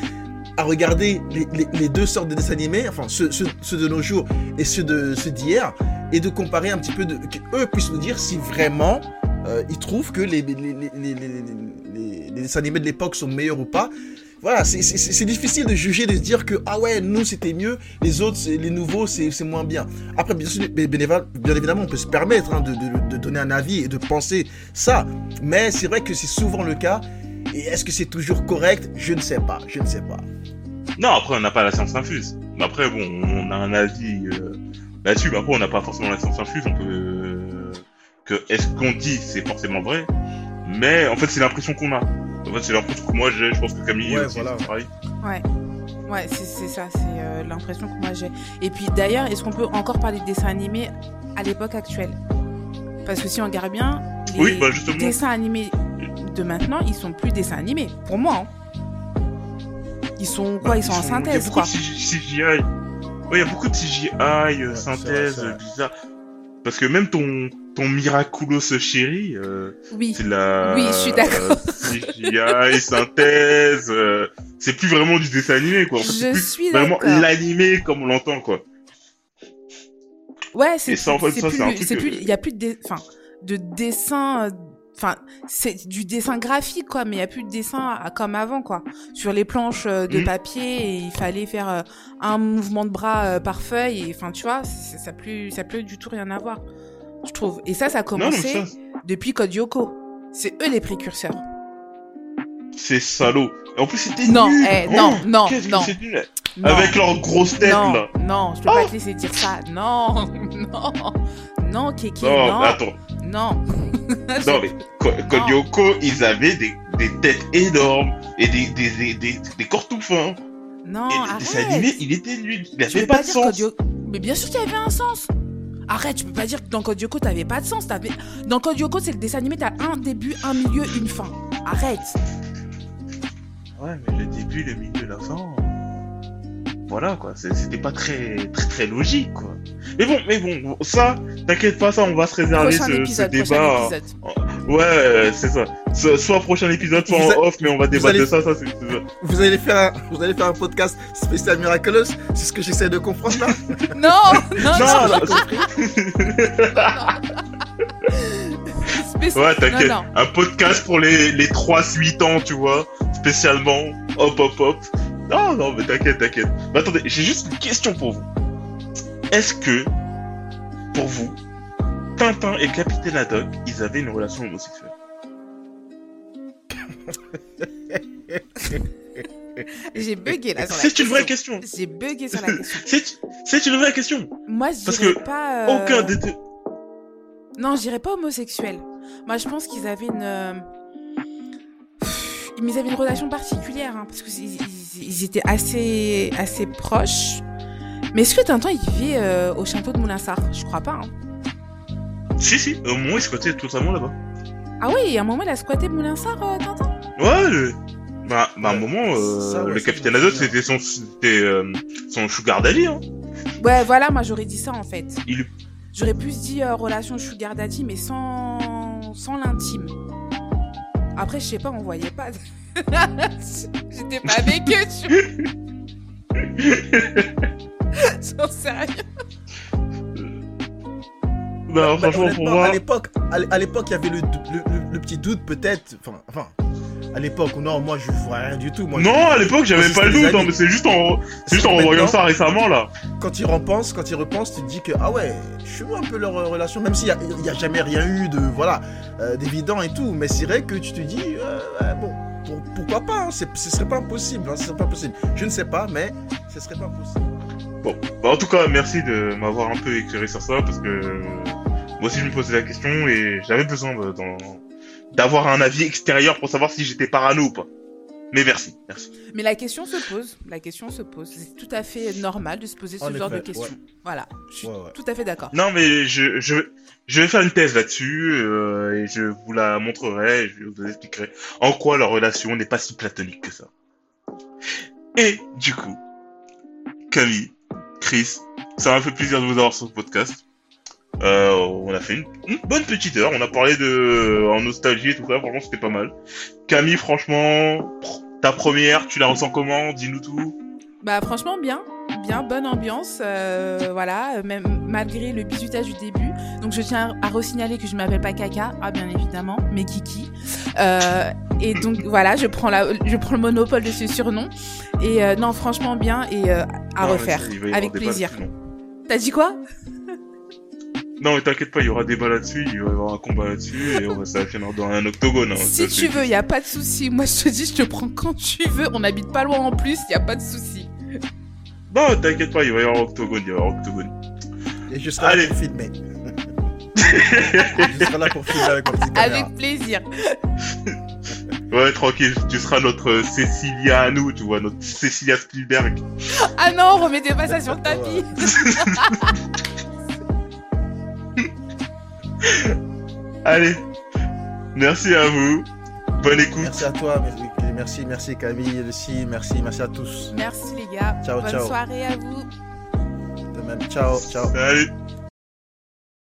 à regarder les, les, les deux sortes de dessins animés, enfin ceux, ceux, ceux de nos jours et ceux de ceux d'hier, et de comparer un petit peu, de, qu'eux puissent nous dire si vraiment euh, ils trouvent que les, les, les, les, les, dessins animés de l'époque sont meilleurs ou pas. Voilà, c'est- difficile de juger, de se dire que ah ouais, nous c'était mieux, les autres, les nouveaux, c'est moins bien. Après, bien, sûr, bien, évidemment, on peut se permettre hein, de, de, de donner un avis et de penser ça, mais c'est vrai que c'est souvent le cas. Et est-ce que c'est toujours correct? Je ne sais pas, je ne sais pas. Non, après, on n'a pas la science infuse. Mais après, bon, on a un avis euh, là-dessus. Après, on n'a pas forcément la science infuse. On peut. Que est-ce qu'on dit, c'est forcément vrai. Mais en fait, c'est l'impression qu'on a. En fait, c'est l'impression que moi j'ai. Je pense que Camille Ouais, aussi, voilà. c'est pareil. Ouais. Ouais, c'est c'est ça, c'est euh, l'impression que moi j'ai. Et puis d'ailleurs, est-ce qu'on peut encore parler de dessins animés à l'époque actuelle? Parce que si on regarde bien, les Oui, bah, justement. dessins animés de maintenant, ils sont plus dessins animés, pour moi. hein. Ils sont quoi? Ils sont en Il y a synthèse, beaucoup quoi. de CGI. Ouais, il y a beaucoup de CGI, euh, Ouais, synthèse, c'est vrai, euh, bizarre. Parce que même ton, ton Miraculous chéri, euh, Oui. c'est la... Oui, je suis d'accord. CGI, synthèse, euh, c'est plus vraiment du dessin animé, quoi. En fait, c'est Je plus suis vraiment l'animé comme on l'entend, quoi. Ouais, c'est c'est plus il y a plus de dé- enfin de dessin euh, enfin c'est du dessin graphique quoi mais il y a plus de dessin comme avant quoi sur les planches euh, de Mhm. papier et il fallait faire euh, un mouvement de bras euh, par feuille et enfin tu vois ça plus ça plus du tout rien à voir je trouve et ça ça a non, commencé ça, depuis Code Yoko c'est eux les précurseurs c'est salaud. En plus, c'était non nul. eh, Oh, non non non, nul. non Avec leurs grosses têtes, non là. non je peux pas te laisser dire ça non (laughs) non non Kiki Non, non attends. Non (laughs) Non, mais (laughs) Ko- Code Lyoko, ils avaient des, des têtes énormes et des, des, des, des, des corps tout fins. non et le arrête dessin animé, il était nul. Il Tu avait veux pas, pas de sens. Mais bien sûr qu'il y avait un sens. Arrête, tu peux pas dire que dans Code Lyoko t'avais pas de sens. Dans Code Lyoko, c'est le dessin animé, t'as un début, un milieu, une fin. Arrête. Ouais, mais le début, le milieu, la fin. Voilà, quoi. C'était pas très, très, très logique, quoi. Mais bon, mais bon, ça, t'inquiète pas, ça, on va se réserver ce, épisode, débat. épisode. Ouais, c'est ça. So- Soit prochain épisode, soit Vous en a- off, mais on va débattre allez- de ça, ça, c'est c'est ça. Vous allez faire un, vous allez faire un podcast spécial Miraculous C'est ce que j'essaie de comprendre là (laughs) (laughs) Non, non, non, (laughs) Ouais, t'inquiète. Non, non. Un podcast pour les, les 3-8 ans, tu vois, spécialement. Hop, hop, hop. Non, non, mais t'inquiète, t'inquiète. Mais attendez, j'ai juste une question pour vous. Est-ce que, pour vous, Tintin et Capitaine Haddock, ils avaient une relation homosexuelle? (laughs) J'ai bugué là C'est une vraie question. J'ai bugué sur la question. (laughs) C'est une vraie question. Moi, je Parce dirais que pas. euh, Aucun des deux. Non, je dirais pas homosexuel. Moi, je pense qu'ils avaient une. euh, Mais ils avaient une relation particulière, hein, parce ils, ils étaient assez, assez proches. Mais est-ce que Tintin, il vivait euh, au château de Moulinsart? Je crois pas. hein. Si, si, au moment, ils squattaient totalement là-bas. Ah oui, à un moment, il a squatté Moulinsart, euh, Tintin? Ouais, le... bah, bah, à un moment, euh, ça, ouais, le Capitaine je souviens. c'était son, euh, son sugar daddy, hein. Ouais, voilà, moi, j'aurais dit ça, en fait. Il- J'aurais plus dit euh, relation sugar daddy, mais sans, sans l'intime. Après, je sais pas, on voyait pas. (laughs) (laughs) J'étais pas avec eux, tu (laughs) J'en sais. Non, Bah, franchement, pour moi, à l'époque, à l'époque, il y avait le, le, le- le petit doute peut-être. Enfin, enfin, à l'époque, non, moi je vois rien du tout. Moi, non, je- à l'époque, j'avais pas le doute, hein, mais c'est juste en, juste en revoyant ça récemment, là. Quand il repense, quand il repense, tu te dis que ah ouais, je vois un peu leur euh, relation, même s'il y a, y a jamais rien eu de voilà euh, d'évident et tout. Mais c'est vrai que tu te dis euh, ouais, bon, pour- pourquoi pas hein, Ce serait pas impossible, hein, ce serait pas possible. Je ne sais pas, mais ce serait pas possible. Bon, bah, en tout cas, merci de m'avoir un peu éclairé sur ça, parce que moi aussi, je me posais la question et j'avais besoin d'avoir un avis extérieur pour savoir si j'étais parano ou pas. Mais merci, merci. Mais la question se pose. La question se pose. C'est tout à fait normal de se poser ce En genre de questions. ouais. Voilà. Je suis Ouais, ouais. tout à fait d'accord. Non, mais je, je, je vais faire une thèse là-dessus euh, et je vous la montrerai et je vous expliquerai en quoi leur relation n'est pas si platonique que ça. Et du coup, Camille, Chris, ça m'a fait plaisir de vous avoir sur ce podcast. Euh, on a fait une, une bonne petite heure, on a parlé de en nostalgie et tout ça, franchement c'était pas mal. Camille, franchement, ta première, tu la ressens comment? Dis-nous tout. Bah franchement bien, bien bonne ambiance, euh, voilà, même malgré le bisutage du début. Donc je tiens à resignaler que je m'appelle pas Caca, ah bien évidemment, mais Kiki. Euh, et donc voilà, je prends la, je prends le monopole de ce surnom. Et euh, non franchement bien. Et euh, à Non, refaire, avec plaisir. T'as dit quoi? Non, mais t'inquiète pas, il y aura débat là-dessus, il va y avoir un combat là-dessus, et on va, ça finir dans un octogone. hein, Si tu veux, y a pas de souci. Moi je te dis, je te prends quand tu veux. On habite pas loin en plus, y a pas de souci. Non, t'inquiète pas, il va y avoir octogone, il va y avoir octogone. Et je serai Allez. là pour filmer. je serai là pour filmer avec mon petit caméra. Avec plaisir. (laughs) Ouais, tranquille, tu seras notre Cécilia à nous, tu vois, notre Cécilia Spielberg. Ah non, remettez pas ça sur le tapis. (laughs) (laughs) Allez, merci à vous. Bonne écoute. Merci à toi, merci, merci, merci Camille, Lucie, merci, merci à tous. Merci les gars. Ciao, Bonne ciao. soirée à vous. De même, ciao, ciao. Salut.